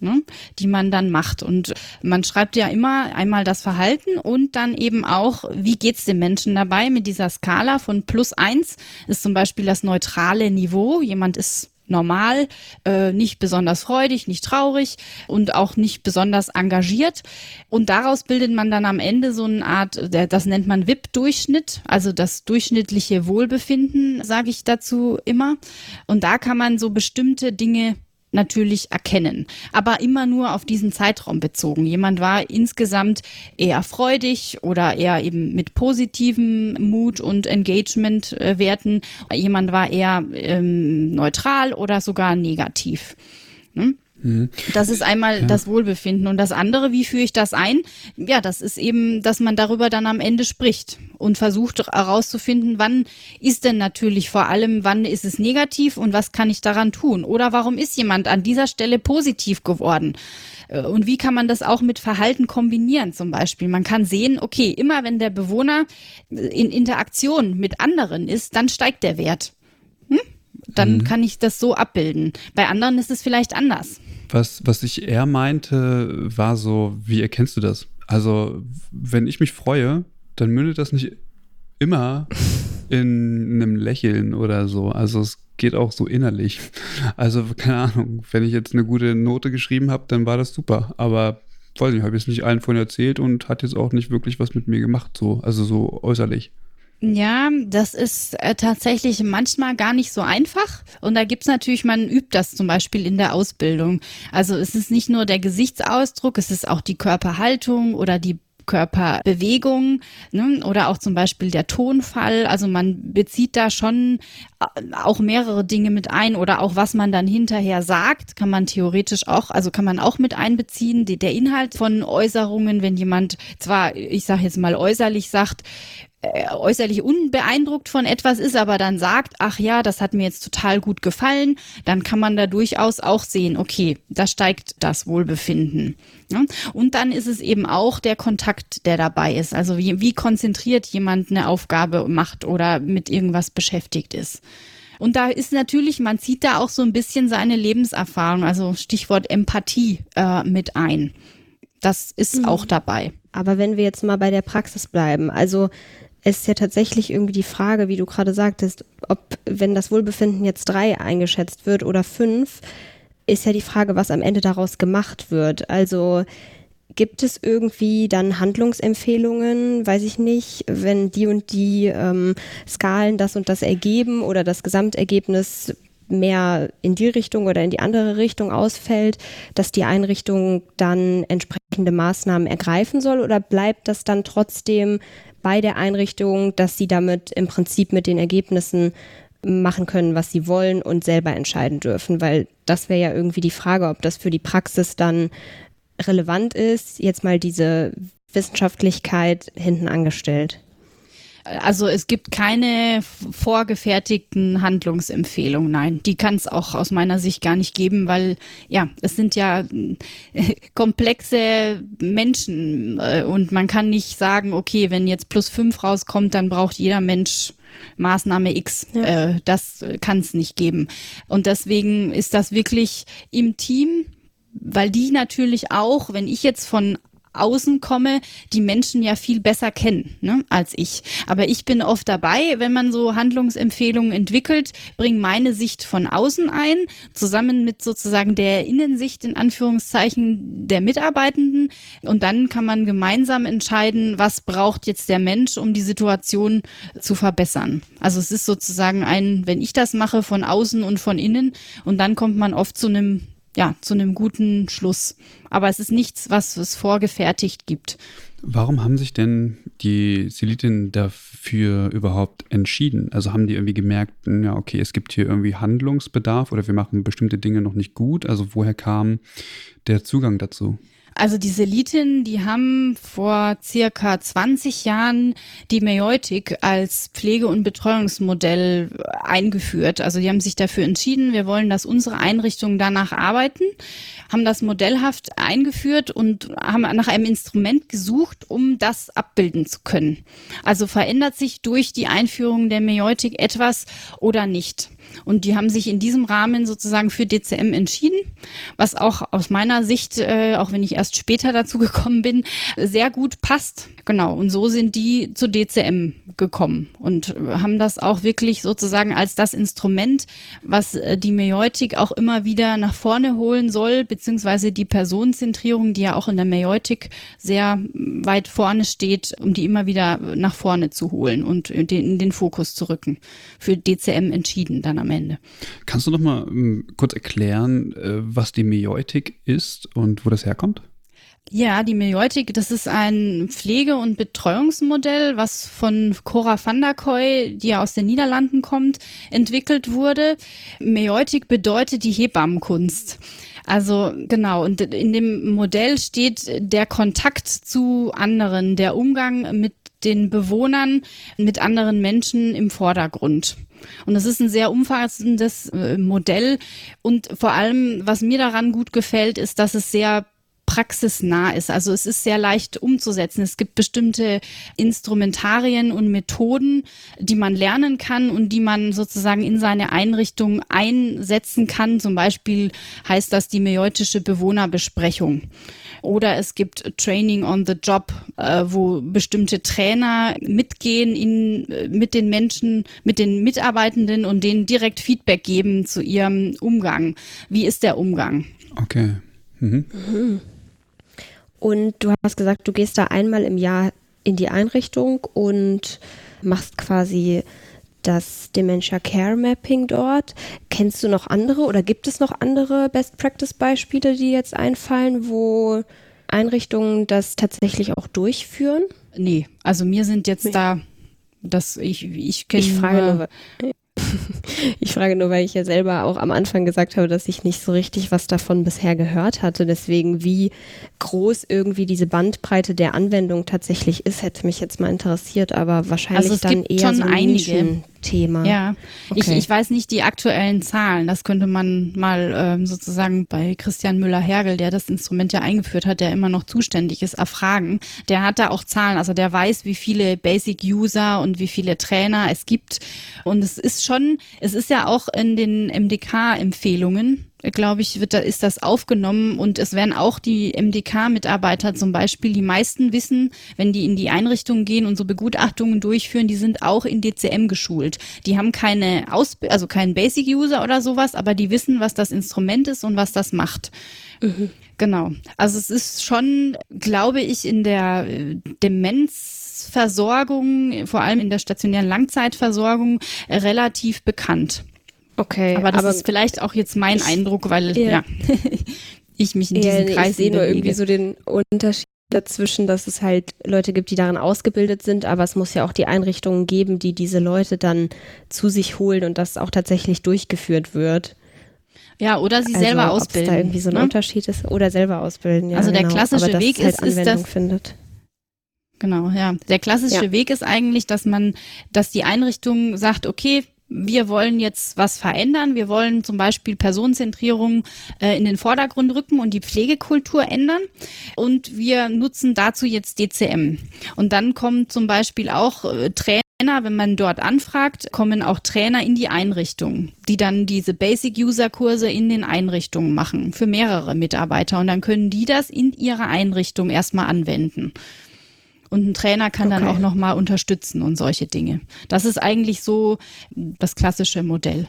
ne, die man dann macht. Und man schreibt ja immer einmal das Verhalten und dann eben auch, wie geht's dem Menschen dabei mit dieser Skala von plus eins ist zum Beispiel das neutrale Niveau. Jemand ist normal, äh, nicht besonders freudig, nicht traurig und auch nicht besonders engagiert. Und daraus bildet man dann am Ende so eine Art, das nennt man WIP-Durchschnitt, also das durchschnittliche Wohlbefinden, sage ich dazu immer. Und da kann man so bestimmte Dinge natürlich erkennen, aber immer nur auf diesen Zeitraum bezogen. Jemand war insgesamt eher freudig oder eher eben mit positivem Mut und Engagement-Werten. Jemand war eher ähm, neutral oder sogar negativ. Hm? Mhm. Das ist einmal ja. das Wohlbefinden. Und das andere, wie führe ich das ein? Ja, das ist eben, dass man darüber dann am Ende spricht und versucht herauszufinden, wann ist denn natürlich vor allem, wann ist es negativ und was kann ich daran tun? Oder warum ist jemand an dieser Stelle positiv geworden? Äh, und wie kann man das auch mit Verhalten kombinieren zum Beispiel? Man kann sehen, okay, immer wenn der Bewohner in Interaktion mit anderen ist, dann steigt der Wert. Hm? Dann mhm. kann ich das so abbilden. Bei anderen ist es vielleicht anders.
Was, was ich eher meinte, war so, wie erkennst du das? Also, wenn ich mich freue, dann mündet das nicht immer [laughs] in einem Lächeln oder so. Also es geht auch so innerlich. Also, keine Ahnung, wenn ich jetzt eine gute Note geschrieben habe, dann war das super. Aber weiß nicht, habe ich es nicht allen von erzählt und hat jetzt auch nicht wirklich was mit mir gemacht, so, also so äußerlich.
Ja, das ist äh, tatsächlich manchmal gar nicht so einfach. Und da gibt's natürlich, man übt das zum Beispiel in der Ausbildung. Also es ist nicht nur der Gesichtsausdruck, es ist auch die Körperhaltung oder die Körperbewegung ne? oder auch zum Beispiel der Tonfall. Also man bezieht da schon äh, auch mehrere Dinge mit ein oder auch was man dann hinterher sagt, kann man theoretisch auch, also kann man auch mit einbeziehen. Die, der Inhalt von Äußerungen, wenn jemand zwar, ich sage jetzt mal äußerlich sagt, äußerlich unbeeindruckt von etwas ist, aber dann sagt, ach ja, das hat mir jetzt total gut gefallen, dann kann man da durchaus auch sehen, okay, da steigt das Wohlbefinden. Ja? Und dann ist es eben auch der Kontakt, der dabei ist. Also wie, wie konzentriert jemand eine Aufgabe macht oder mit irgendwas beschäftigt ist. Und da ist natürlich, man zieht da auch so ein bisschen seine Lebenserfahrung, also Stichwort Empathie äh, mit ein. Das ist mhm. auch dabei.
Aber wenn wir jetzt mal bei der Praxis bleiben, also ist ja tatsächlich irgendwie die Frage, wie du gerade sagtest, ob, wenn das Wohlbefinden jetzt drei eingeschätzt wird oder fünf, ist ja die Frage, was am Ende daraus gemacht wird. Also gibt es irgendwie dann Handlungsempfehlungen, weiß ich nicht, wenn die und die ähm, Skalen das und das ergeben oder das Gesamtergebnis mehr in die Richtung oder in die andere Richtung ausfällt, dass die Einrichtung dann entsprechende Maßnahmen ergreifen soll oder bleibt das dann trotzdem bei der Einrichtung, dass sie damit im Prinzip mit den Ergebnissen machen können, was sie wollen und selber entscheiden dürfen, weil das wäre ja irgendwie die Frage, ob das für die Praxis dann relevant ist, jetzt mal diese Wissenschaftlichkeit hinten angestellt.
Also es gibt keine vorgefertigten Handlungsempfehlungen. Nein, die kann es auch aus meiner Sicht gar nicht geben, weil ja, es sind ja äh, komplexe Menschen äh, und man kann nicht sagen, okay, wenn jetzt plus fünf rauskommt, dann braucht jeder Mensch Maßnahme X. Ja. Äh, das kann es nicht geben. Und deswegen ist das wirklich im Team weil die natürlich auch, wenn ich jetzt von außen komme, die Menschen ja viel besser kennen ne, als ich. Aber ich bin oft dabei, wenn man so Handlungsempfehlungen entwickelt, bringe meine Sicht von außen ein, zusammen mit sozusagen der Innensicht in Anführungszeichen der Mitarbeitenden. Und dann kann man gemeinsam entscheiden, was braucht jetzt der Mensch, um die Situation zu verbessern. Also es ist sozusagen ein, wenn ich das mache, von außen und von innen. Und dann kommt man oft zu einem ja, zu einem guten Schluss. Aber es ist nichts, was es vorgefertigt gibt.
Warum haben sich denn die Seliten dafür überhaupt entschieden? Also haben die irgendwie gemerkt, ja, okay, es gibt hier irgendwie Handlungsbedarf oder wir machen bestimmte Dinge noch nicht gut? Also woher kam der Zugang dazu?
Also die Seliten, die haben vor circa 20 Jahren die Meutik als Pflege- und Betreuungsmodell eingeführt. Also die haben sich dafür entschieden, wir wollen, dass unsere Einrichtungen danach arbeiten, haben das modellhaft eingeführt und haben nach einem Instrument gesucht, um das abbilden zu können. Also verändert sich durch die Einführung der Meutik etwas oder nicht? Und die haben sich in diesem Rahmen sozusagen für DCM entschieden, was auch aus meiner Sicht, äh, auch wenn ich erst später dazu gekommen bin, sehr gut passt. Genau. Und so sind die zu DCM gekommen und haben das auch wirklich sozusagen als das Instrument, was äh, die Meutik auch immer wieder nach vorne holen soll, beziehungsweise die Personenzentrierung, die ja auch in der Meutik sehr weit vorne steht, um die immer wieder nach vorne zu holen und in den, Fokus zu rücken. Für DCM entschieden dann am Ende.
Kannst du noch mal kurz erklären, äh, was die Meutik ist und wo das herkommt?
Ja, die Meutik, das ist ein Pflege- und Betreuungsmodell, was von Cora van der Kooi, die ja aus den Niederlanden kommt, entwickelt wurde. Meutik bedeutet die Hebammenkunst. Also genau, und in dem Modell steht der Kontakt zu anderen, der Umgang mit den Bewohnern, mit anderen Menschen im Vordergrund. Und das ist ein sehr umfassendes äh, Modell. Und vor allem, was mir daran gut gefällt, ist, dass es sehr praxisnah ist. Also es ist sehr leicht umzusetzen. Es gibt bestimmte Instrumentarien und Methoden, die man lernen kann und die man sozusagen in seine Einrichtung einsetzen kann. Zum Beispiel heißt das die meutische Bewohnerbesprechung. Oder es gibt Training on the Job, äh, wo bestimmte Trainer mitgehen in, äh, mit den Menschen, mit den Mitarbeitenden und denen direkt Feedback geben zu ihrem Umgang. Wie ist der Umgang?
Okay. Mhm.
Mhm. Und du hast gesagt, du gehst da einmal im Jahr in die Einrichtung und machst quasi das Dementia Care Mapping dort. Kennst du noch andere oder gibt es noch andere Best Practice Beispiele, die jetzt einfallen, wo Einrichtungen das tatsächlich auch durchführen?
Nee, also mir sind jetzt nee. da, das ich ich kenne.
Ich frage nur, [laughs] ich frage nur, weil ich ja selber auch am Anfang gesagt habe, dass ich nicht so richtig was davon bisher gehört hatte. Deswegen, wie groß irgendwie diese Bandbreite der Anwendung tatsächlich ist, hätte mich jetzt mal interessiert, aber wahrscheinlich also dann eher so ein einige. Thema.
Ja, okay. ich, ich weiß nicht die aktuellen Zahlen. Das könnte man mal ähm, sozusagen bei Christian Müller-Hergel, der das Instrument ja eingeführt hat, der immer noch zuständig ist, erfragen. Der hat da auch Zahlen, also der weiß, wie viele Basic-User und wie viele Trainer es gibt. Und es ist schon, es ist ja auch in den MDK-Empfehlungen glaube ich, wird da, ist das aufgenommen und es werden auch die MDK-Mitarbeiter zum Beispiel, die meisten wissen, wenn die in die Einrichtungen gehen und so Begutachtungen durchführen, die sind auch in DCM geschult. Die haben keine Ausbildung, also keinen Basic-User oder sowas, aber die wissen, was das Instrument ist und was das macht. Mhm. Genau. Also es ist schon, glaube ich, in der äh, Demenzversorgung, vor allem in der stationären Langzeitversorgung, relativ bekannt.
Okay.
Aber das aber ist vielleicht auch jetzt mein Eindruck, weil ja, ja [laughs] ich mich in ja, diesem Kreis
Ich sehe nur irgendwie so den Unterschied dazwischen, dass es halt Leute gibt, die darin ausgebildet sind, aber es muss ja auch die Einrichtungen geben, die diese Leute dann zu sich holen und das auch tatsächlich durchgeführt wird.
Ja, oder sie also, selber ausbilden.
da irgendwie so ein ne? Unterschied ist oder selber ausbilden. Ja,
also der
genau.
klassische
aber
Weg
halt
ist, ist das,
findet.
Genau, ja. Der klassische ja. Weg ist eigentlich, dass man, dass die Einrichtung sagt, okay, wir wollen jetzt was verändern. Wir wollen zum Beispiel Personenzentrierung äh, in den Vordergrund rücken und die Pflegekultur ändern. Und wir nutzen dazu jetzt DCM. Und dann kommen zum Beispiel auch äh, Trainer, wenn man dort anfragt, kommen auch Trainer in die Einrichtung, die dann diese Basic-User-Kurse in den Einrichtungen machen für mehrere Mitarbeiter. Und dann können die das in ihrer Einrichtung erstmal anwenden. Und ein Trainer kann okay. dann auch nochmal unterstützen und solche Dinge. Das ist eigentlich so das klassische Modell.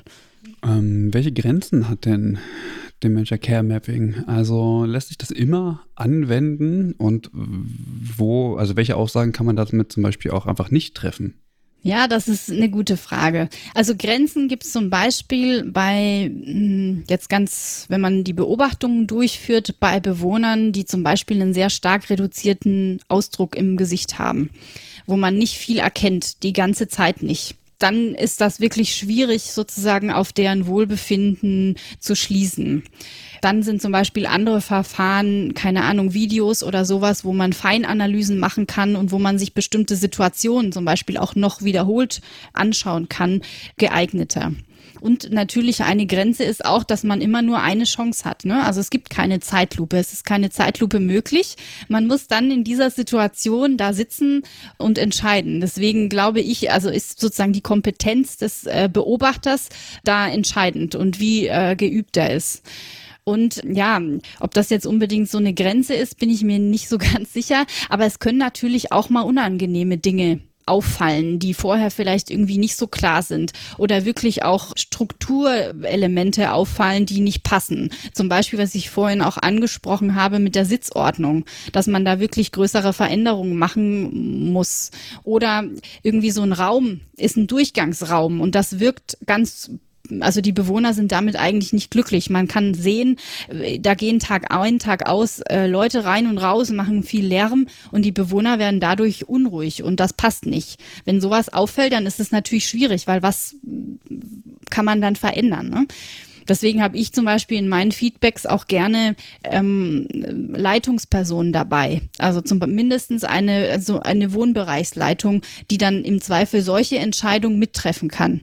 Ähm, welche Grenzen hat denn Dementia Care Mapping? Also lässt sich das immer anwenden und wo, also welche Aussagen kann man damit zum Beispiel auch einfach nicht treffen?
Ja, das ist eine gute Frage. Also Grenzen gibt es zum Beispiel bei, hm, jetzt ganz, wenn man die Beobachtungen durchführt, bei Bewohnern, die zum Beispiel einen sehr stark reduzierten Ausdruck im Gesicht haben, wo man nicht viel erkennt, die ganze Zeit nicht dann ist das wirklich schwierig, sozusagen auf deren Wohlbefinden zu schließen. Dann sind zum Beispiel andere Verfahren, keine Ahnung, Videos oder sowas, wo man Feinanalysen machen kann und wo man sich bestimmte Situationen zum Beispiel auch noch wiederholt anschauen kann, geeigneter. Und natürlich eine Grenze ist auch, dass man immer nur eine Chance hat. Ne? Also es gibt keine Zeitlupe. Es ist keine Zeitlupe möglich. Man muss dann in dieser Situation da sitzen und entscheiden. Deswegen glaube ich, also ist sozusagen die Kompetenz des äh, Beobachters da entscheidend und wie äh, geübt er ist. Und ja, ob das jetzt unbedingt so eine Grenze ist, bin ich mir nicht so [laughs] ganz sicher. Aber es können natürlich auch mal unangenehme Dinge auffallen, die vorher vielleicht irgendwie nicht so klar sind oder wirklich auch Strukturelemente auffallen, die nicht passen. Zum Beispiel, was ich vorhin auch angesprochen habe mit der Sitzordnung, dass man da wirklich größere Veränderungen machen muss. Oder irgendwie so ein Raum ist ein Durchgangsraum und das wirkt ganz also die Bewohner sind damit eigentlich nicht glücklich. Man kann sehen, äh, da gehen Tag ein, Tag aus äh, Leute rein und raus, machen viel Lärm und die Bewohner werden dadurch unruhig und das passt nicht. Wenn sowas auffällt, dann ist es natürlich schwierig, weil was kann man dann verändern? Ne? Deswegen habe ich zum Beispiel in meinen Feedbacks auch gerne ähm, Leitungspersonen dabei. Also zum mindestens eine, also eine Wohnbereichsleitung, die dann im Zweifel solche Entscheidungen mittreffen kann.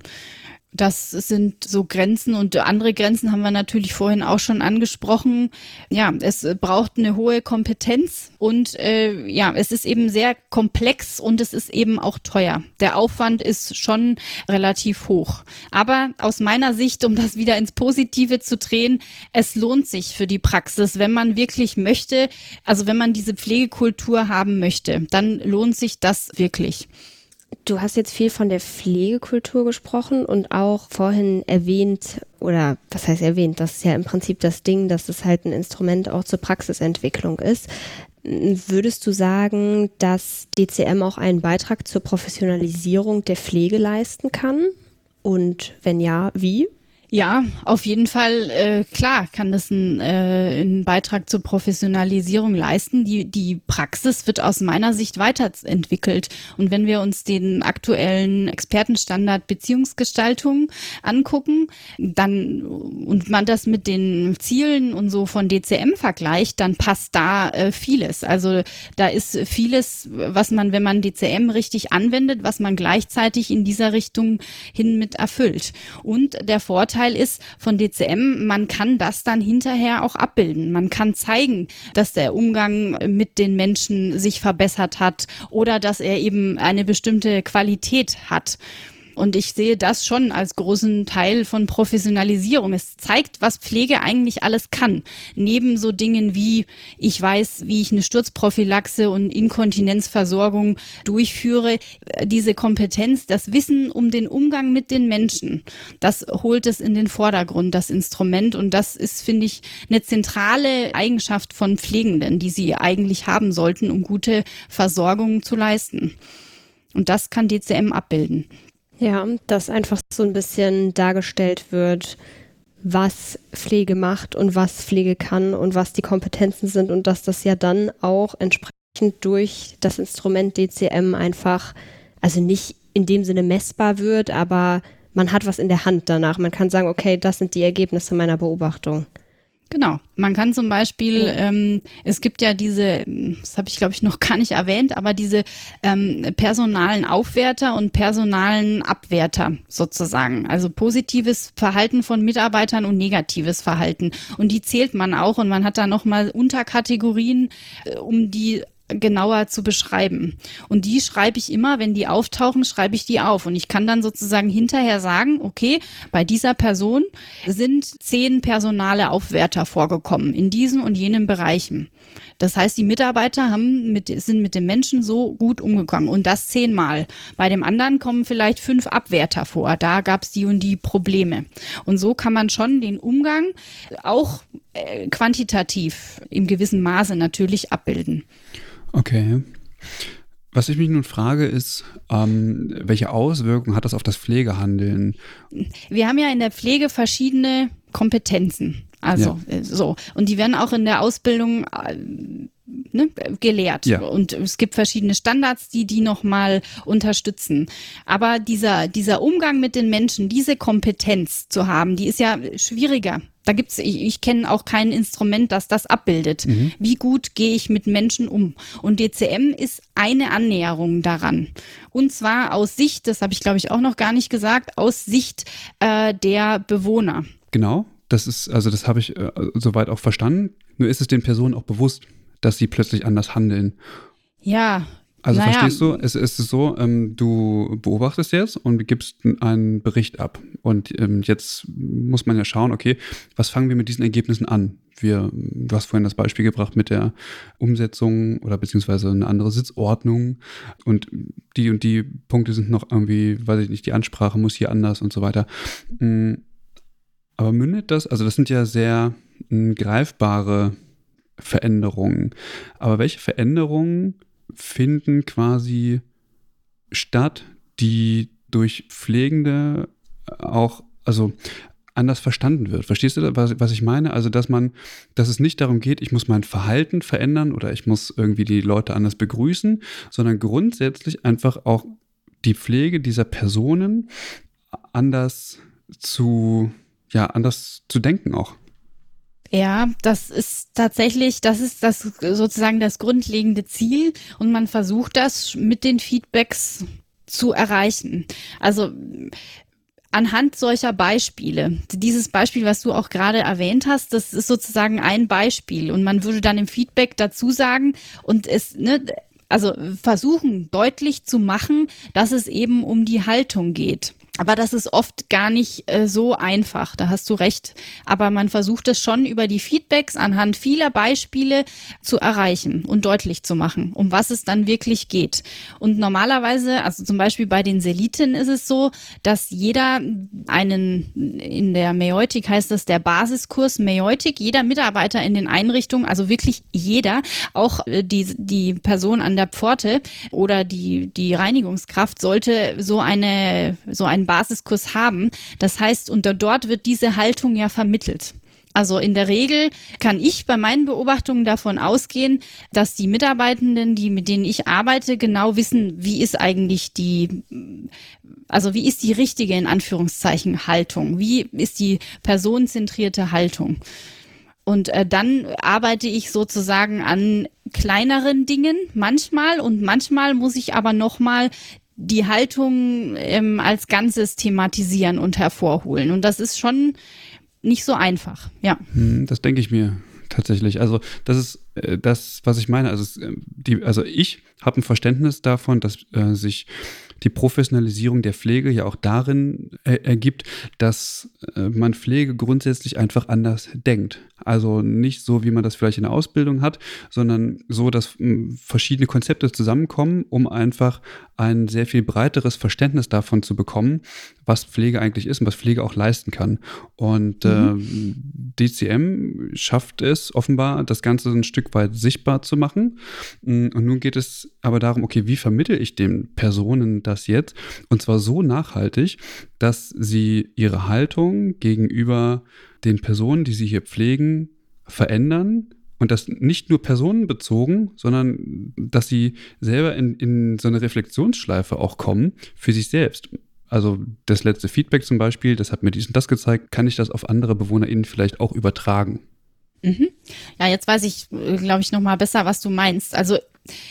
Das sind so Grenzen und andere Grenzen haben wir natürlich vorhin auch schon angesprochen. Ja, es braucht eine hohe Kompetenz und äh, ja, es ist eben sehr komplex und es ist eben auch teuer. Der Aufwand ist schon relativ hoch. Aber aus meiner Sicht, um das wieder ins Positive zu drehen, es lohnt sich für die Praxis, wenn man wirklich möchte, also wenn man diese Pflegekultur haben möchte, dann lohnt sich das wirklich.
Du hast jetzt viel von der Pflegekultur gesprochen und auch vorhin erwähnt, oder was heißt erwähnt, das ist ja im Prinzip das Ding, dass es halt ein Instrument auch zur Praxisentwicklung ist. Würdest du sagen, dass DCM auch einen Beitrag zur Professionalisierung der Pflege leisten kann? Und wenn ja, wie?
Ja, auf jeden Fall, äh, klar, kann das ein, äh, einen Beitrag zur Professionalisierung leisten. Die, die Praxis wird aus meiner Sicht weiterentwickelt. Und wenn wir uns den aktuellen Expertenstandard Beziehungsgestaltung angucken, dann und man das mit den Zielen und so von DCM vergleicht, dann passt da äh, vieles. Also da ist vieles, was man, wenn man DCM richtig anwendet, was man gleichzeitig in dieser Richtung hin mit erfüllt. Und der Vorteil Vorteil ist von DCM, man kann das dann hinterher auch abbilden. Man kann zeigen, dass der Umgang mit den Menschen sich verbessert hat oder dass er eben eine bestimmte Qualität hat. Und ich sehe das schon als großen Teil von Professionalisierung. Es zeigt, was Pflege eigentlich alles kann. Neben so Dingen wie, ich weiß, wie ich eine Sturzprophylaxe und Inkontinenzversorgung durchführe, diese Kompetenz, das Wissen um den Umgang mit den Menschen, das holt es in den Vordergrund, das Instrument. Und das ist, finde ich, eine zentrale Eigenschaft von Pflegenden, die sie eigentlich haben sollten, um gute Versorgung zu leisten. Und das kann DCM abbilden.
Ja, dass einfach so ein bisschen dargestellt wird, was Pflege macht und was Pflege kann und was die Kompetenzen sind und dass das ja dann auch entsprechend durch das Instrument DCM einfach, also nicht in dem Sinne messbar wird, aber man hat was in der Hand danach. Man kann sagen, okay, das sind die Ergebnisse meiner Beobachtung.
Genau. Man kann zum Beispiel, ähm, es gibt ja diese, das habe ich glaube ich noch gar nicht erwähnt, aber diese ähm, personalen Aufwerter und personalen Abwerter sozusagen. Also positives Verhalten von Mitarbeitern und negatives Verhalten. Und die zählt man auch und man hat da nochmal Unterkategorien, äh, um die genauer zu beschreiben. Und die schreibe ich immer, wenn die auftauchen, schreibe ich die auf. Und ich kann dann sozusagen hinterher sagen, okay, bei dieser Person sind zehn personale Aufwärter vorgekommen in diesen und jenen Bereichen. Das heißt, die Mitarbeiter haben mit, sind mit den Menschen so gut umgegangen und das zehnmal. Bei dem anderen kommen vielleicht fünf Abwärter vor. Da gab es die und die Probleme. Und so kann man schon den Umgang auch äh, quantitativ im gewissen Maße natürlich abbilden.
Okay. Was ich mich nun frage, ist, ähm, welche Auswirkungen hat das auf das Pflegehandeln?
Wir haben ja in der Pflege verschiedene Kompetenzen. Also ja. Äh, so. Und die werden auch in der Ausbildung äh, ne, gelehrt. Ja. Und es gibt verschiedene Standards, die die nochmal unterstützen. Aber dieser, dieser Umgang mit den Menschen, diese Kompetenz zu haben, die ist ja schwieriger. Da gibt's, ich, ich kenne auch kein Instrument, das das abbildet. Mhm. Wie gut gehe ich mit Menschen um? Und DCM ist eine Annäherung daran. Und zwar aus Sicht, das habe ich glaube ich auch noch gar nicht gesagt, aus Sicht äh, der Bewohner.
Genau. Das ist, also das habe ich äh, soweit auch verstanden. Nur ist es den Personen auch bewusst, dass sie plötzlich anders handeln.
Ja,
Also naja. verstehst du, es, es ist so, ähm, du beobachtest jetzt und gibst einen Bericht ab. Und ähm, jetzt muss man ja schauen, okay, was fangen wir mit diesen Ergebnissen an? Wir, du hast vorhin das Beispiel gebracht mit der Umsetzung oder beziehungsweise eine andere Sitzordnung und die und die Punkte sind noch irgendwie, weiß ich nicht, die Ansprache muss hier anders und so weiter. Mm, aber mündet das, also das sind ja sehr mm, greifbare Veränderungen. Aber welche Veränderungen finden quasi statt, die durch Pflegende auch, also anders verstanden wird. Verstehst du, was, was ich meine? Also, dass man, dass es nicht darum geht, ich muss mein Verhalten verändern oder ich muss irgendwie die Leute anders begrüßen, sondern grundsätzlich einfach auch die Pflege dieser Personen anders zu, ja, anders zu denken auch.
Ja, das ist tatsächlich, das ist das sozusagen das grundlegende Ziel und man versucht das mit den Feedbacks zu erreichen. Also anhand solcher Beispiele, dieses Beispiel, was du auch gerade erwähnt hast, das ist sozusagen ein Beispiel und man würde dann im Feedback dazu sagen und es, ne, also versuchen deutlich zu machen, dass es eben um die Haltung geht. Aber das ist oft gar nicht äh, so einfach, da hast du recht. Aber man versucht es schon über die Feedbacks anhand vieler Beispiele zu erreichen und deutlich zu machen, um was es dann wirklich geht. Und normalerweise, also zum Beispiel bei den Seliten ist es so, dass jeder einen, in der Meutik heißt das der Basiskurs Meutik, jeder Mitarbeiter in den Einrichtungen, also wirklich jeder, auch äh, die, die Person an der Pforte oder die, die Reinigungskraft sollte so eine, so ein Basiskurs haben. Das heißt, unter dort wird diese Haltung ja vermittelt. Also in der Regel kann ich bei meinen Beobachtungen davon ausgehen, dass die Mitarbeitenden, die mit denen ich arbeite, genau wissen, wie ist eigentlich die, also wie ist die richtige in Anführungszeichen Haltung? Wie ist die personenzentrierte Haltung? Und äh, dann arbeite ich sozusagen an kleineren Dingen manchmal und manchmal muss ich aber nochmal die Haltung ähm, als Ganzes thematisieren und hervorholen. Und das ist schon nicht so einfach, ja.
Hm, das denke ich mir tatsächlich. Also das ist äh, das, was ich meine. Also, äh, die, also ich habe ein Verständnis davon, dass äh, sich die Professionalisierung der Pflege ja auch darin äh, ergibt, dass äh, man Pflege grundsätzlich einfach anders denkt. Also nicht so, wie man das vielleicht in der Ausbildung hat, sondern so, dass hm, verschiedene Konzepte zusammenkommen, um einfach ein sehr viel breiteres Verständnis davon zu bekommen, was Pflege eigentlich ist und was Pflege auch leisten kann. Und mhm. äh, DCM schafft es offenbar, das Ganze ein Stück weit sichtbar zu machen. Hm, und nun geht es aber darum, okay, wie vermittle ich den Personen das jetzt? Und zwar so nachhaltig, dass sie ihre Haltung gegenüber den Personen, die sie hier pflegen, verändern und das nicht nur personenbezogen, sondern dass sie selber in, in so eine Reflexionsschleife auch kommen für sich selbst. Also das letzte Feedback zum Beispiel, das hat mir dies und das gezeigt, kann ich das auf andere BewohnerInnen vielleicht auch übertragen?
Mhm. Ja, jetzt weiß ich, glaube ich, noch mal besser, was du meinst. Also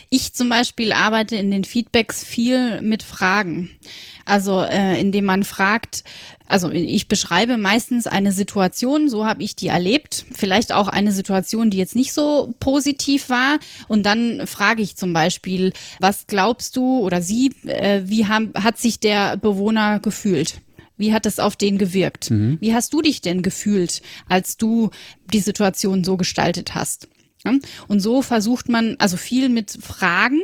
ich zum Beispiel arbeite in den Feedbacks viel mit Fragen. Also äh, indem man fragt, also ich beschreibe meistens eine Situation, so habe ich die erlebt, vielleicht auch eine Situation, die jetzt nicht so positiv war. Und dann frage ich zum Beispiel, was glaubst du oder sie, äh, wie haben, hat sich der Bewohner gefühlt? Wie hat es auf den gewirkt? Mhm. Wie hast du dich denn gefühlt, als du die Situation so gestaltet hast? Und so versucht man also viel mit Fragen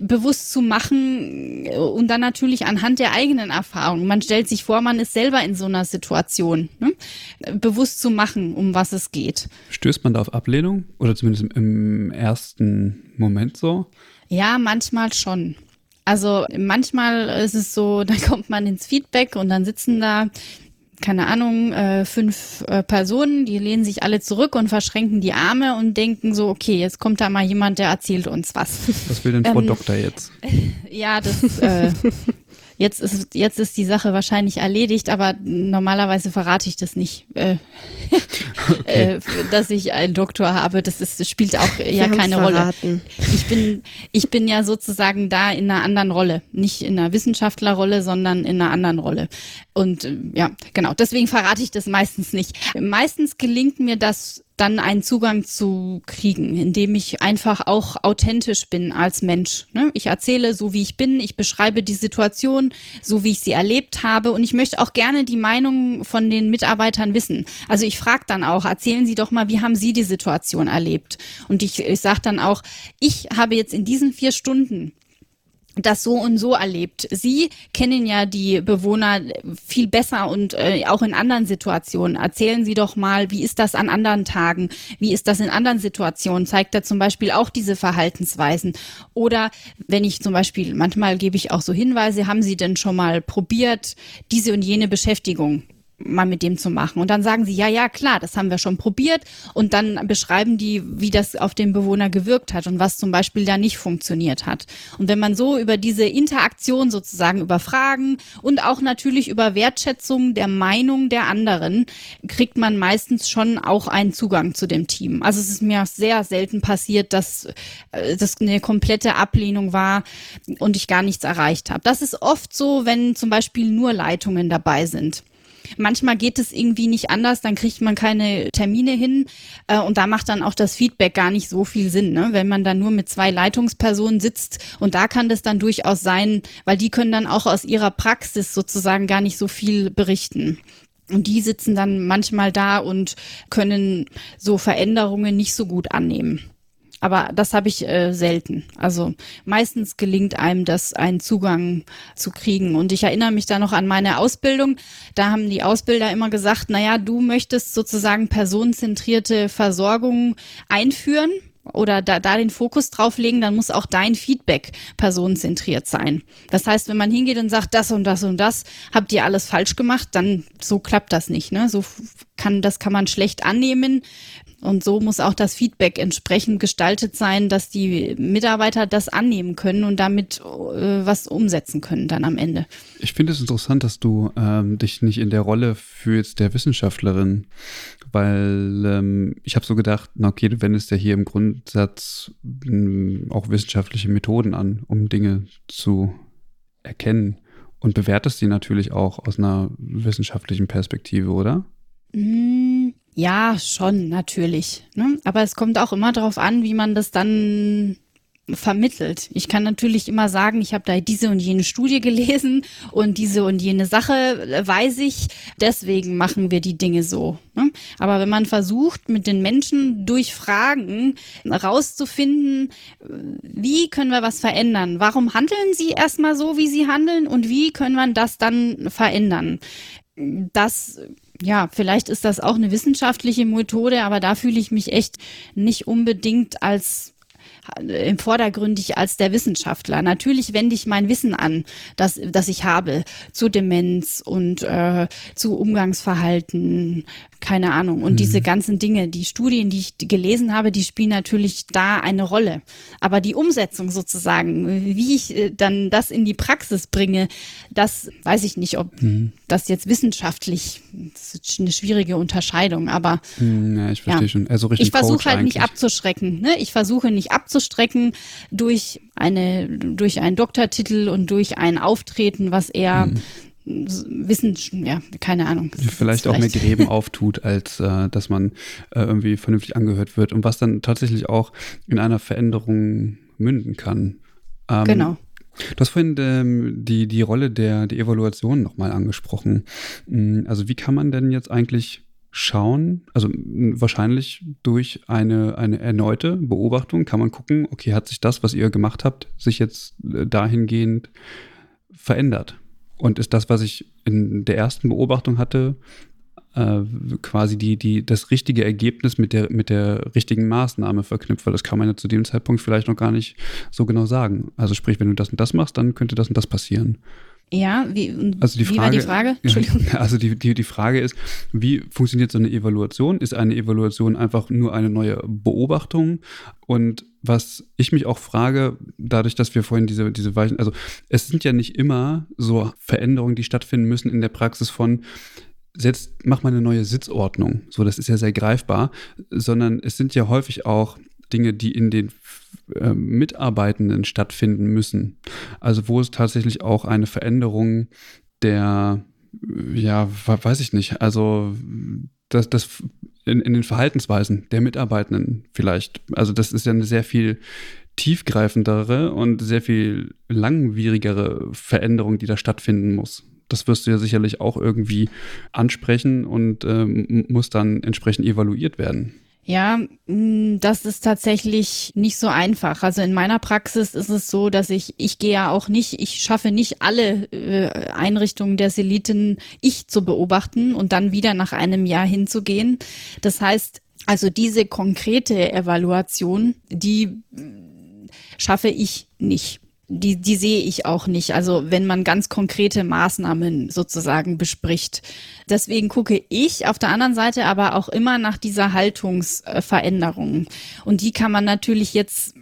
bewusst zu machen und dann natürlich anhand der eigenen Erfahrung. Man stellt sich vor, man ist selber in so einer Situation, ne? bewusst zu machen, um was es geht.
Stößt man da auf Ablehnung oder zumindest im ersten Moment so?
Ja, manchmal schon. Also manchmal ist es so, [laughs] da kommt man ins Feedback und dann sitzen da keine Ahnung, äh, fünf äh, Personen, die lehnen sich alle zurück und verschränken die Arme und denken so, okay, jetzt kommt da mal jemand, der erzählt uns was.
Was will denn Frau ähm, Doktor jetzt? [laughs]
Ja, das äh, Jetzt ist, jetzt ist die Sache wahrscheinlich erledigt, aber normalerweise verrate ich das nicht, äh, [laughs] okay. äh, dass ich einen Doktor habe. Das ist, spielt auch ja keine verraten. Rolle. Ich bin, ich bin ja sozusagen da in einer anderen Rolle. Nicht in einer Wissenschaftlerrolle, sondern in einer anderen Rolle. Und äh, ja, genau, deswegen verrate ich das meistens nicht. Meistens gelingt mir das dann einen Zugang zu kriegen, indem ich einfach auch authentisch bin als Mensch. Ne? Ich erzähle so, wie ich bin, ich beschreibe die Situation, so wie ich sie erlebt habe und ich möchte auch gerne die Meinung von den Mitarbeitern wissen. Also ich frage dann auch, erzählen Sie doch mal, wie haben Sie die Situation erlebt? Und ich, ich sage dann auch, ich habe jetzt in diesen vier Stunden das so und so erlebt. Sie kennen ja die Bewohner viel besser und äh, auch in anderen Situationen. Erzählen Sie doch mal, wie ist das an anderen Tagen? Wie ist das in anderen Situationen? Zeigt er zum Beispiel auch diese Verhaltensweisen? Oder wenn ich zum Beispiel, manchmal gebe ich auch so Hinweise, haben Sie denn schon mal probiert, diese und jene Beschäftigung? Mal mit dem zu machen. Und dann sagen sie, ja, ja, klar, das haben wir schon probiert. Und dann beschreiben die, wie das auf den Bewohner gewirkt hat und was zum Beispiel da nicht funktioniert hat. Und wenn man so über diese Interaktion sozusagen über Fragen und auch natürlich über Wertschätzung der Meinung der anderen, kriegt man meistens schon auch einen Zugang zu dem Team. Also es ist mir sehr selten passiert, dass äh, das eine komplette Ablehnung war und ich gar nichts erreicht habe. Das ist oft so, wenn zum Beispiel nur Leitungen dabei sind. Manchmal geht es irgendwie nicht anders, dann kriegt man keine Termine hin äh, und da macht dann auch das Feedback gar nicht so viel Sinn, ne? wenn man dann nur mit zwei Leitungspersonen sitzt und da kann das dann durchaus sein, weil die können dann auch aus ihrer Praxis sozusagen gar nicht so viel berichten. Und die sitzen dann manchmal da und können so Veränderungen nicht so gut annehmen. Aber das habe ich äh, selten. Also meistens gelingt einem das, einen Zugang zu kriegen. Und ich erinnere mich da noch an meine Ausbildung. Da haben die Ausbilder immer gesagt, naja, du möchtest sozusagen personenzentrierte Versorgung einführen oder da, da den Fokus drauf legen, dann muss auch dein Feedback personenzentriert sein. Das heißt, wenn man hingeht und sagt, das und das und das habt ihr alles falsch gemacht, dann so klappt das nicht. Ne? So kann das kann man schlecht annehmen. Und so muss auch das Feedback entsprechend gestaltet sein, dass die Mitarbeiter das annehmen können und damit äh, was umsetzen können dann am Ende.
Ich finde es interessant, dass du ähm, dich nicht in der Rolle fühlst der Wissenschaftlerin, weil ähm, ich habe so gedacht, na okay, du wendest ja hier im Grundsatz ähm, auch wissenschaftliche Methoden an, um Dinge zu erkennen und bewertest sie natürlich auch aus einer wissenschaftlichen Perspektive, oder?
Mm, ja, schon, natürlich. Ne? Aber es kommt auch immer darauf an, wie man das dann vermittelt. Ich kann natürlich immer sagen, ich habe da diese und jene Studie gelesen und diese und jene Sache äh, weiß ich, deswegen machen wir die Dinge so. Ne? Aber wenn man versucht, mit den Menschen durch Fragen rauszufinden, wie können wir was verändern? Warum handeln sie erstmal so, wie sie handeln und wie können wir das dann verändern? Das ja, vielleicht ist das auch eine wissenschaftliche Methode, aber da fühle ich mich echt nicht unbedingt als im vordergründig als der Wissenschaftler. Natürlich wende ich mein Wissen an, das, das ich habe zu Demenz und äh, zu Umgangsverhalten, keine Ahnung. Und mhm. diese ganzen Dinge, die Studien, die ich gelesen habe, die spielen natürlich da eine Rolle. Aber die Umsetzung sozusagen, wie ich äh, dann das in die Praxis bringe, das weiß ich nicht, ob mhm. das jetzt wissenschaftlich, das ist eine schwierige Unterscheidung, aber
mhm, ja, ich verstehe ja. schon. Also richtig
ich versuche halt eigentlich. nicht abzuschrecken. Ne? Ich versuche nicht abzustrecken durch eine, durch einen Doktortitel und durch ein Auftreten, was eher mhm Wissen, ja, keine Ahnung.
Vielleicht auch mehr Gräben [laughs] auftut, als äh, dass man äh, irgendwie vernünftig angehört wird und was dann tatsächlich auch in einer Veränderung münden kann.
Ähm, genau.
Du hast vorhin ähm, die, die Rolle der, der Evaluation nochmal angesprochen. Hm, also wie kann man denn jetzt eigentlich schauen, also wahrscheinlich durch eine, eine erneute Beobachtung kann man gucken, okay, hat sich das, was ihr gemacht habt, sich jetzt äh, dahingehend verändert? Und ist das, was ich in der ersten Beobachtung hatte, äh, quasi die, die, das richtige Ergebnis mit der, mit der richtigen Maßnahme verknüpft, weil das kann man ja zu dem Zeitpunkt vielleicht noch gar nicht so genau sagen. Also sprich, wenn du das und das machst, dann könnte das und das passieren.
Ja, wie,
also die Frage,
wie war die Frage? [laughs]
Entschuldigung. Also die, die, die Frage ist, wie funktioniert so eine Evaluation? Ist eine Evaluation einfach nur eine neue Beobachtung? Und was ich mich auch frage, dadurch, dass wir vorhin diese, diese Weichen, also es sind ja nicht immer so Veränderungen, die stattfinden müssen in der Praxis von, setzt, mach mal eine neue Sitzordnung. So, das ist ja sehr greifbar, sondern es sind ja häufig auch Dinge, die in den äh, Mitarbeitenden stattfinden müssen. Also wo es tatsächlich auch eine Veränderung der ja, weiß ich nicht. Also das, das in, in den Verhaltensweisen der Mitarbeitenden vielleicht. Also das ist ja eine sehr viel tiefgreifendere und sehr viel langwierigere Veränderung, die da stattfinden muss. Das wirst du ja sicherlich auch irgendwie ansprechen und ähm, muss dann entsprechend evaluiert werden.
Ja, mm, das ist tatsächlich nicht so einfach. Also in meiner Praxis ist es so, dass ich, ich gehe ja auch nicht, ich schaffe nicht alle äh, Einrichtungen der Seliten ich zu beobachten und dann wieder nach einem Jahr hinzugehen. Das heißt, also diese konkrete Evaluation, die mm, schaffe ich nicht die, die sehe ich auch nicht. Also wenn man ganz konkrete Maßnahmen sozusagen bespricht. Deswegen gucke ich auf der anderen Seite aber auch immer nach dieser Haltungsveränderung. Und die kann man natürlich jetzt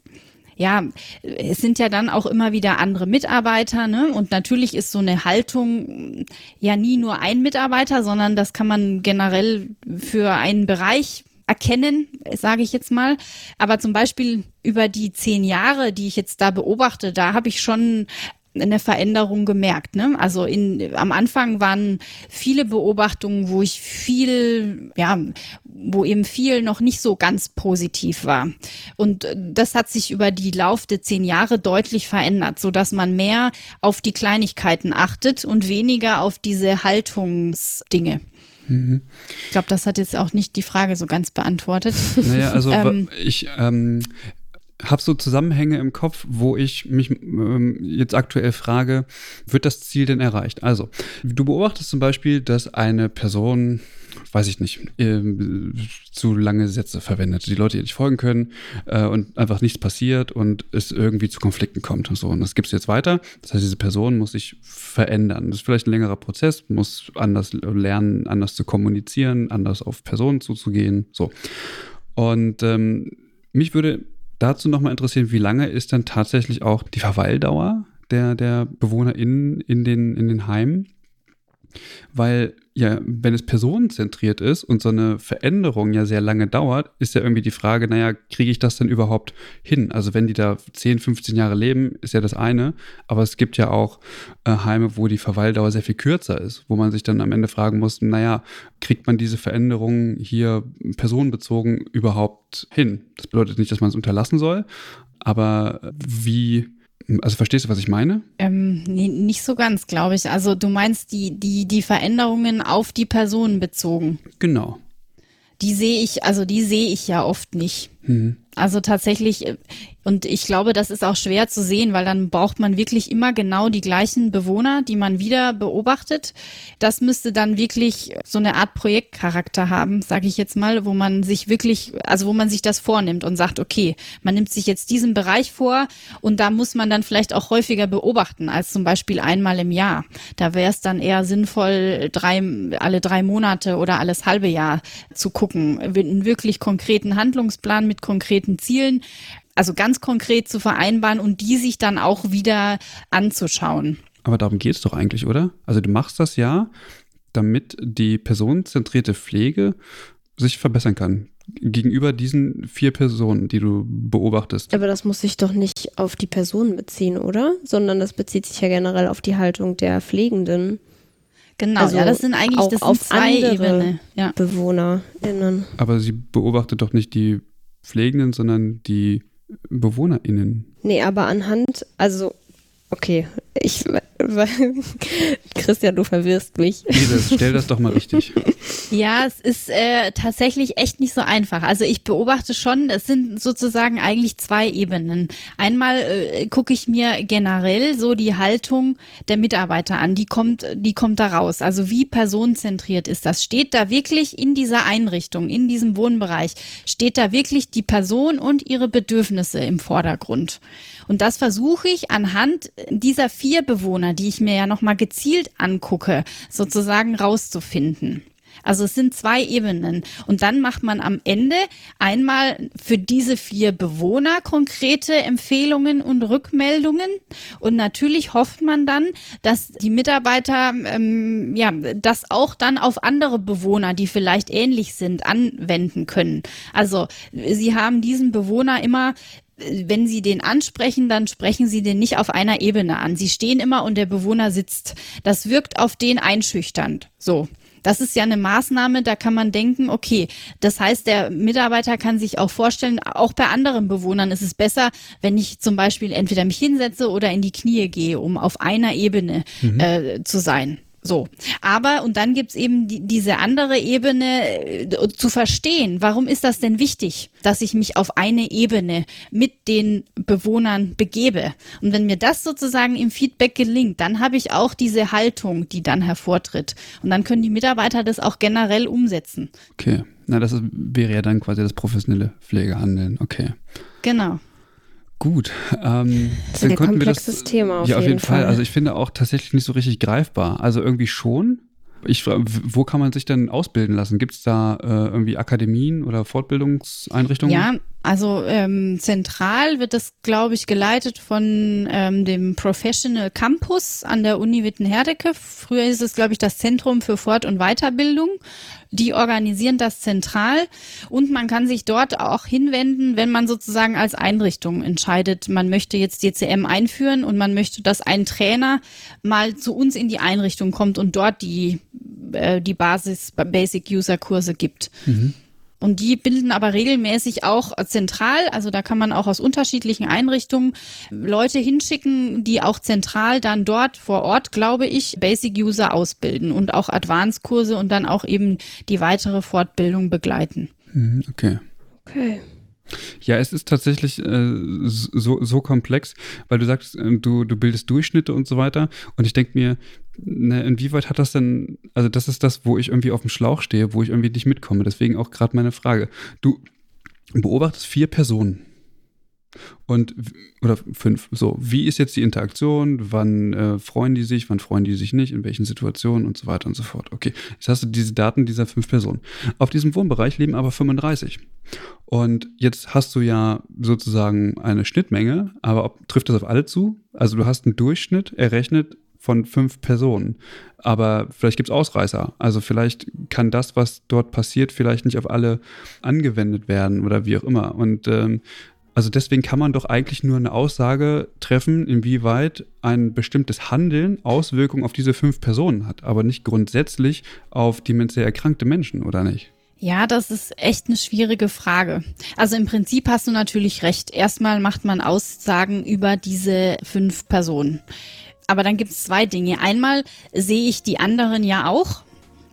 ja, es sind ja dann auch immer wieder andere Mitarbeiter, ne? Und natürlich ist so eine Haltung ja nie nur ein Mitarbeiter, sondern das kann man generell für einen Bereich erkennen, sage ich jetzt mal. Aber zum Beispiel über die zehn Jahre, die ich jetzt da beobachte, da habe ich schon eine Veränderung gemerkt. Ne? Also in, am Anfang waren viele Beobachtungen, wo ich viel, ja, wo eben viel noch nicht so ganz positiv war. Und das hat sich über die Lauf der zehn Jahre deutlich verändert, so dass man mehr auf die Kleinigkeiten achtet und weniger auf diese Haltungsdinge. Mhm. Ich glaube, das hat jetzt auch nicht die Frage so ganz beantwortet.
Naja, also ähm, ich ähm, habe so Zusammenhänge im Kopf, wo ich mich ähm, jetzt aktuell frage, wird das Ziel denn erreicht? Also, du beobachtest zum Beispiel, dass eine Person weiß ich nicht, äh, zu lange Sätze verwendet, die Leute ihr nicht folgen können äh, und einfach nichts passiert und es irgendwie zu Konflikten kommt und so. Und das gibst du jetzt weiter. Das heißt, diese Person muss sich verändern. Das ist vielleicht ein längerer Prozess, muss anders lernen, anders zu kommunizieren, anders auf Personen zuzugehen. So. Und ähm, mich würde dazu nochmal interessieren, wie lange ist dann tatsächlich auch die Verweildauer der, der BewohnerInnen in den, in den Heimen? Weil ja, wenn es personenzentriert ist und so eine Veränderung ja sehr lange dauert, ist ja irgendwie die Frage, naja, kriege ich das denn überhaupt hin? Also wenn die da 10, 15 Jahre leben, ist ja das eine, aber es gibt ja auch äh, Heime, wo die Verweildauer sehr viel kürzer ist, wo man sich dann am Ende fragen muss, naja, kriegt man diese Veränderungen hier personenbezogen überhaupt hin? Das bedeutet nicht, dass man es unterlassen soll, aber wie also verstehst du, was ich meine?
Ähm, nee, nicht so ganz, glaube ich. Also du meinst die, die, die Veränderungen auf die Personen bezogen.
Genau.
Die sehe ich, also die sehe ich ja oft nicht. Mhm. Also tatsächlich, äh, und ich glaube, das ist auch schwer zu sehen, weil dann braucht man wirklich immer genau die gleichen Bewohner, die man wieder beobachtet. Das müsste dann wirklich so eine Art Projektcharakter haben, sage ich jetzt mal, wo man sich wirklich, also wo man sich das vornimmt und sagt, okay, man nimmt sich jetzt diesen Bereich vor und da muss man dann vielleicht auch häufiger beobachten als zum Beispiel einmal im Jahr. Da wäre es dann eher sinnvoll, drei, alle drei Monate oder alles halbe Jahr zu gucken, einen wirklich konkreten Handlungsplan mit konkreten Zielen also ganz konkret zu vereinbaren und die sich dann auch wieder anzuschauen.
Aber darum geht es doch eigentlich, oder? Also du machst das ja, damit die personenzentrierte Pflege sich verbessern kann gegenüber diesen vier Personen, die du beobachtest.
Aber das muss sich doch nicht auf die Personen beziehen, oder? Sondern das bezieht sich ja generell auf die Haltung der Pflegenden.
Genau, also ja, das sind eigentlich das sind zwei Ebenen. Ja.
BewohnerInnen.
Aber sie beobachtet doch nicht die Pflegenden, sondern die BewohnerInnen.
Nee, aber anhand, also, okay, ich, [laughs] Christian, du verwirrst mich.
Iris, stell das doch mal richtig. [laughs]
Ja, es ist äh, tatsächlich echt nicht so einfach. Also ich beobachte schon, es sind sozusagen eigentlich zwei Ebenen. Einmal äh, gucke ich mir generell so die Haltung der Mitarbeiter an. Die kommt, die kommt da raus. Also wie personenzentriert ist das? Steht da wirklich in dieser Einrichtung, in diesem Wohnbereich, steht da wirklich die Person und ihre Bedürfnisse im Vordergrund? Und das versuche ich anhand dieser vier Bewohner, die ich mir ja nochmal gezielt angucke, sozusagen rauszufinden. Also es sind zwei Ebenen. Und dann macht man am Ende einmal für diese vier Bewohner konkrete Empfehlungen und Rückmeldungen. Und natürlich hofft man dann, dass die Mitarbeiter ähm, ja das auch dann auf andere Bewohner, die vielleicht ähnlich sind, anwenden können. Also sie haben diesen Bewohner immer wenn Sie den ansprechen, dann sprechen Sie den nicht auf einer Ebene an. Sie stehen immer und der Bewohner sitzt. Das wirkt auf den einschüchternd. So. Das ist ja eine Maßnahme, da kann man denken, okay, das heißt, der Mitarbeiter kann sich auch vorstellen, auch bei anderen Bewohnern ist es besser, wenn ich zum Beispiel entweder mich hinsetze oder in die Knie gehe, um auf einer Ebene mhm. äh, zu sein. So, aber und dann gibt's eben die, diese andere Ebene äh, zu verstehen, warum ist das denn wichtig, dass ich mich auf eine Ebene mit den Bewohnern begebe. Und wenn mir das sozusagen im Feedback gelingt, dann habe ich auch diese Haltung, die dann hervortritt. Und dann können die Mitarbeiter das auch generell umsetzen.
Okay, na das ist, wäre ja dann quasi das professionelle Pflegehandeln. Okay.
Genau.
Gut. Ähm,
das ist ein komplexes
das,
Thema auf
ja, auf jeden, Fall.
Fall.
Also ich finde auch tatsächlich nicht so richtig greifbar. Also irgendwie schon. Ich, wo kann man sich denn ausbilden lassen? Gibt es da äh, irgendwie Akademien oder Fortbildungseinrichtungen?
Ja, also ähm, zentral wird das, glaube ich, geleitet von ähm, dem Professional Campus an der Uni Witten-Herdecke. Früher ist es, glaube ich, das Zentrum für Fort- und Weiterbildung. Die organisieren das zentral und man kann sich dort auch hinwenden, wenn man sozusagen als Einrichtung entscheidet, man möchte jetzt DCM einführen und man möchte, dass ein Trainer mal zu uns in die Einrichtung kommt und dort die, äh, die Basis, Basic User Kurse gibt. Mhm. Und die bilden aber regelmäßig auch zentral, also da kann man auch aus unterschiedlichen Einrichtungen Leute hinschicken, die auch zentral dann dort vor Ort, glaube ich, Basic User ausbilden und auch Advanced Kurse und dann auch eben die weitere Fortbildung begleiten.
Mhm, okay.
Okay.
Ja, es ist tatsächlich äh, so, so komplex, weil du sagst, äh, du, du bildest Durchschnitte und so weiter. Und ich denke mir, ne, inwieweit hat das denn, also das ist das, wo ich irgendwie auf dem Schlauch stehe, wo ich irgendwie nicht mitkomme. Deswegen auch gerade meine Frage. Du beobachtest vier Personen. Und, oder fünf, so, wie ist jetzt die Interaktion? Wann äh, freuen die sich, wann freuen die sich nicht, in welchen Situationen und so weiter und so fort. Okay, jetzt hast du diese Daten dieser fünf Personen. Auf diesem Wohnbereich leben aber 35. Und jetzt hast du ja sozusagen eine Schnittmenge, aber ob, trifft das auf alle zu? Also du hast einen Durchschnitt errechnet von fünf Personen. Aber vielleicht gibt es Ausreißer. Also vielleicht kann das, was dort passiert, vielleicht nicht auf alle angewendet werden oder wie auch immer. Und ähm, also deswegen kann man doch eigentlich nur eine Aussage treffen, inwieweit ein bestimmtes Handeln Auswirkungen auf diese fünf Personen hat, aber nicht grundsätzlich auf demenziell erkrankte Menschen, oder nicht?
Ja, das ist echt eine schwierige Frage. Also im Prinzip hast du natürlich recht. Erstmal macht man Aussagen über diese fünf Personen. Aber dann gibt es zwei Dinge. Einmal sehe ich die anderen ja auch.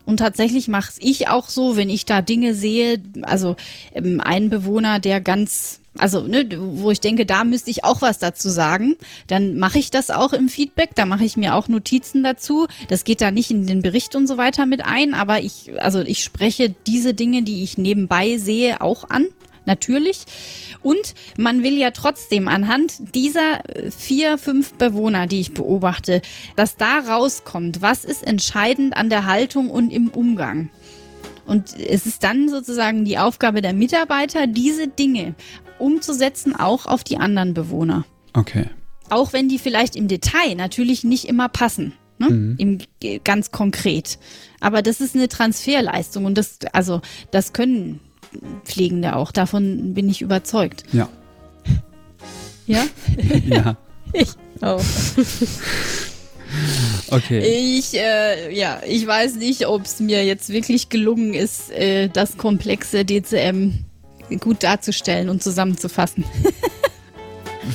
Und tatsächlich mache ich auch so, wenn ich da Dinge sehe, also ähm, ein Bewohner, der ganz also ne, wo ich denke, da müsste ich auch was dazu sagen, dann mache ich das auch im Feedback, da mache ich mir auch Notizen dazu. Das geht da nicht in den Bericht und so weiter mit ein, aber ich, also ich spreche diese Dinge, die ich nebenbei sehe, auch an. Natürlich. Und man will ja trotzdem anhand dieser vier, fünf Bewohner, die ich beobachte, dass da rauskommt, was ist entscheidend an der Haltung und im Umgang. Und es ist dann sozusagen die Aufgabe der Mitarbeiter, diese Dinge umzusetzen, auch auf die anderen Bewohner.
Okay.
Auch wenn die vielleicht im Detail natürlich nicht immer passen. Ne? Mhm. Im, ganz konkret. Aber das ist eine Transferleistung und das, also, das können Pflegende auch. Davon bin ich überzeugt.
Ja. [laughs]
Ja?
ja. [laughs]
Ich auch. [laughs]
Okay.
Ich, äh, ja, ich weiß nicht, ob es mir jetzt wirklich gelungen ist, äh, das komplexe DCM gut darzustellen und zusammenzufassen.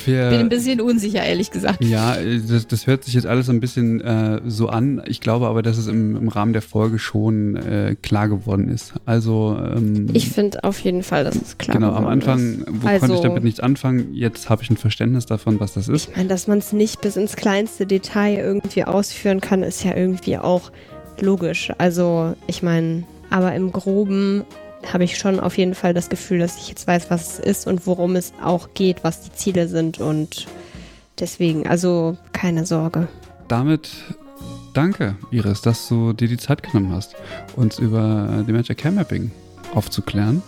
Wir, bin ein bisschen unsicher, ehrlich gesagt.
Ja, das, das hört sich jetzt alles ein bisschen äh, so an. Ich glaube aber, dass es im, im Rahmen der Folge schon äh, klar geworden ist. Also ähm,
ich finde auf jeden Fall, dass es klar
genau, ist. Genau, am Anfang wo also, konnte ich damit nichts anfangen. Jetzt habe ich ein Verständnis davon, was das ist.
Ich meine, dass man es nicht bis ins kleinste Detail irgendwie ausführen kann, ist ja irgendwie auch logisch. Also ich meine, aber im Groben habe ich schon auf jeden Fall das Gefühl, dass ich jetzt weiß, was es ist und worum es auch geht, was die Ziele sind und deswegen, also keine Sorge.
Damit Danke, Iris, dass du dir die Zeit genommen hast, uns über Dementia Care Mapping aufzuklären.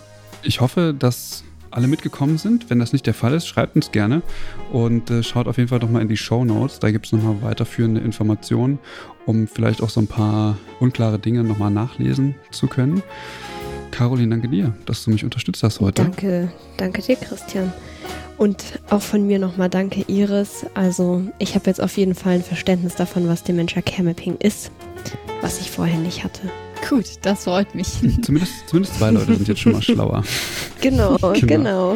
Ich hoffe, dass alle mitgekommen sind. Wenn das nicht der Fall ist, schreibt uns gerne und äh, schaut auf jeden Fall doch mal in die Show Notes. Da gibt es nochmal weiterführende Informationen, um vielleicht auch so ein paar unklare Dinge nochmal nachlesen zu können. Caroline, danke dir, dass du mich unterstützt hast heute.
Danke, danke dir, Christian. Und auch von mir nochmal danke, Iris. Also, ich habe jetzt auf jeden Fall ein Verständnis davon, was Dementia Care Mapping ist, was ich vorher nicht hatte.
Gut, das freut mich. [laughs]
Zumindest, zumindest zwei Leute sind jetzt schon mal schlauer.
Genau, [laughs] genau. genau.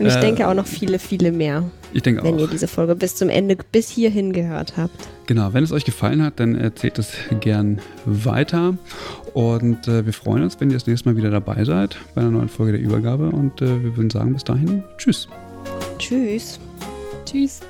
Und ich äh, denke auch noch viele, viele mehr.
Ich denke
wenn
auch.
ihr diese Folge bis zum Ende, bis hierhin gehört habt.
Genau, wenn es euch gefallen hat, dann erzählt es gern weiter. Und äh, wir freuen uns, wenn ihr das nächste Mal wieder dabei seid bei einer neuen Folge der Übergabe. Und äh, wir würden sagen, bis dahin, tschüss.
Tschüss.
Tschüss.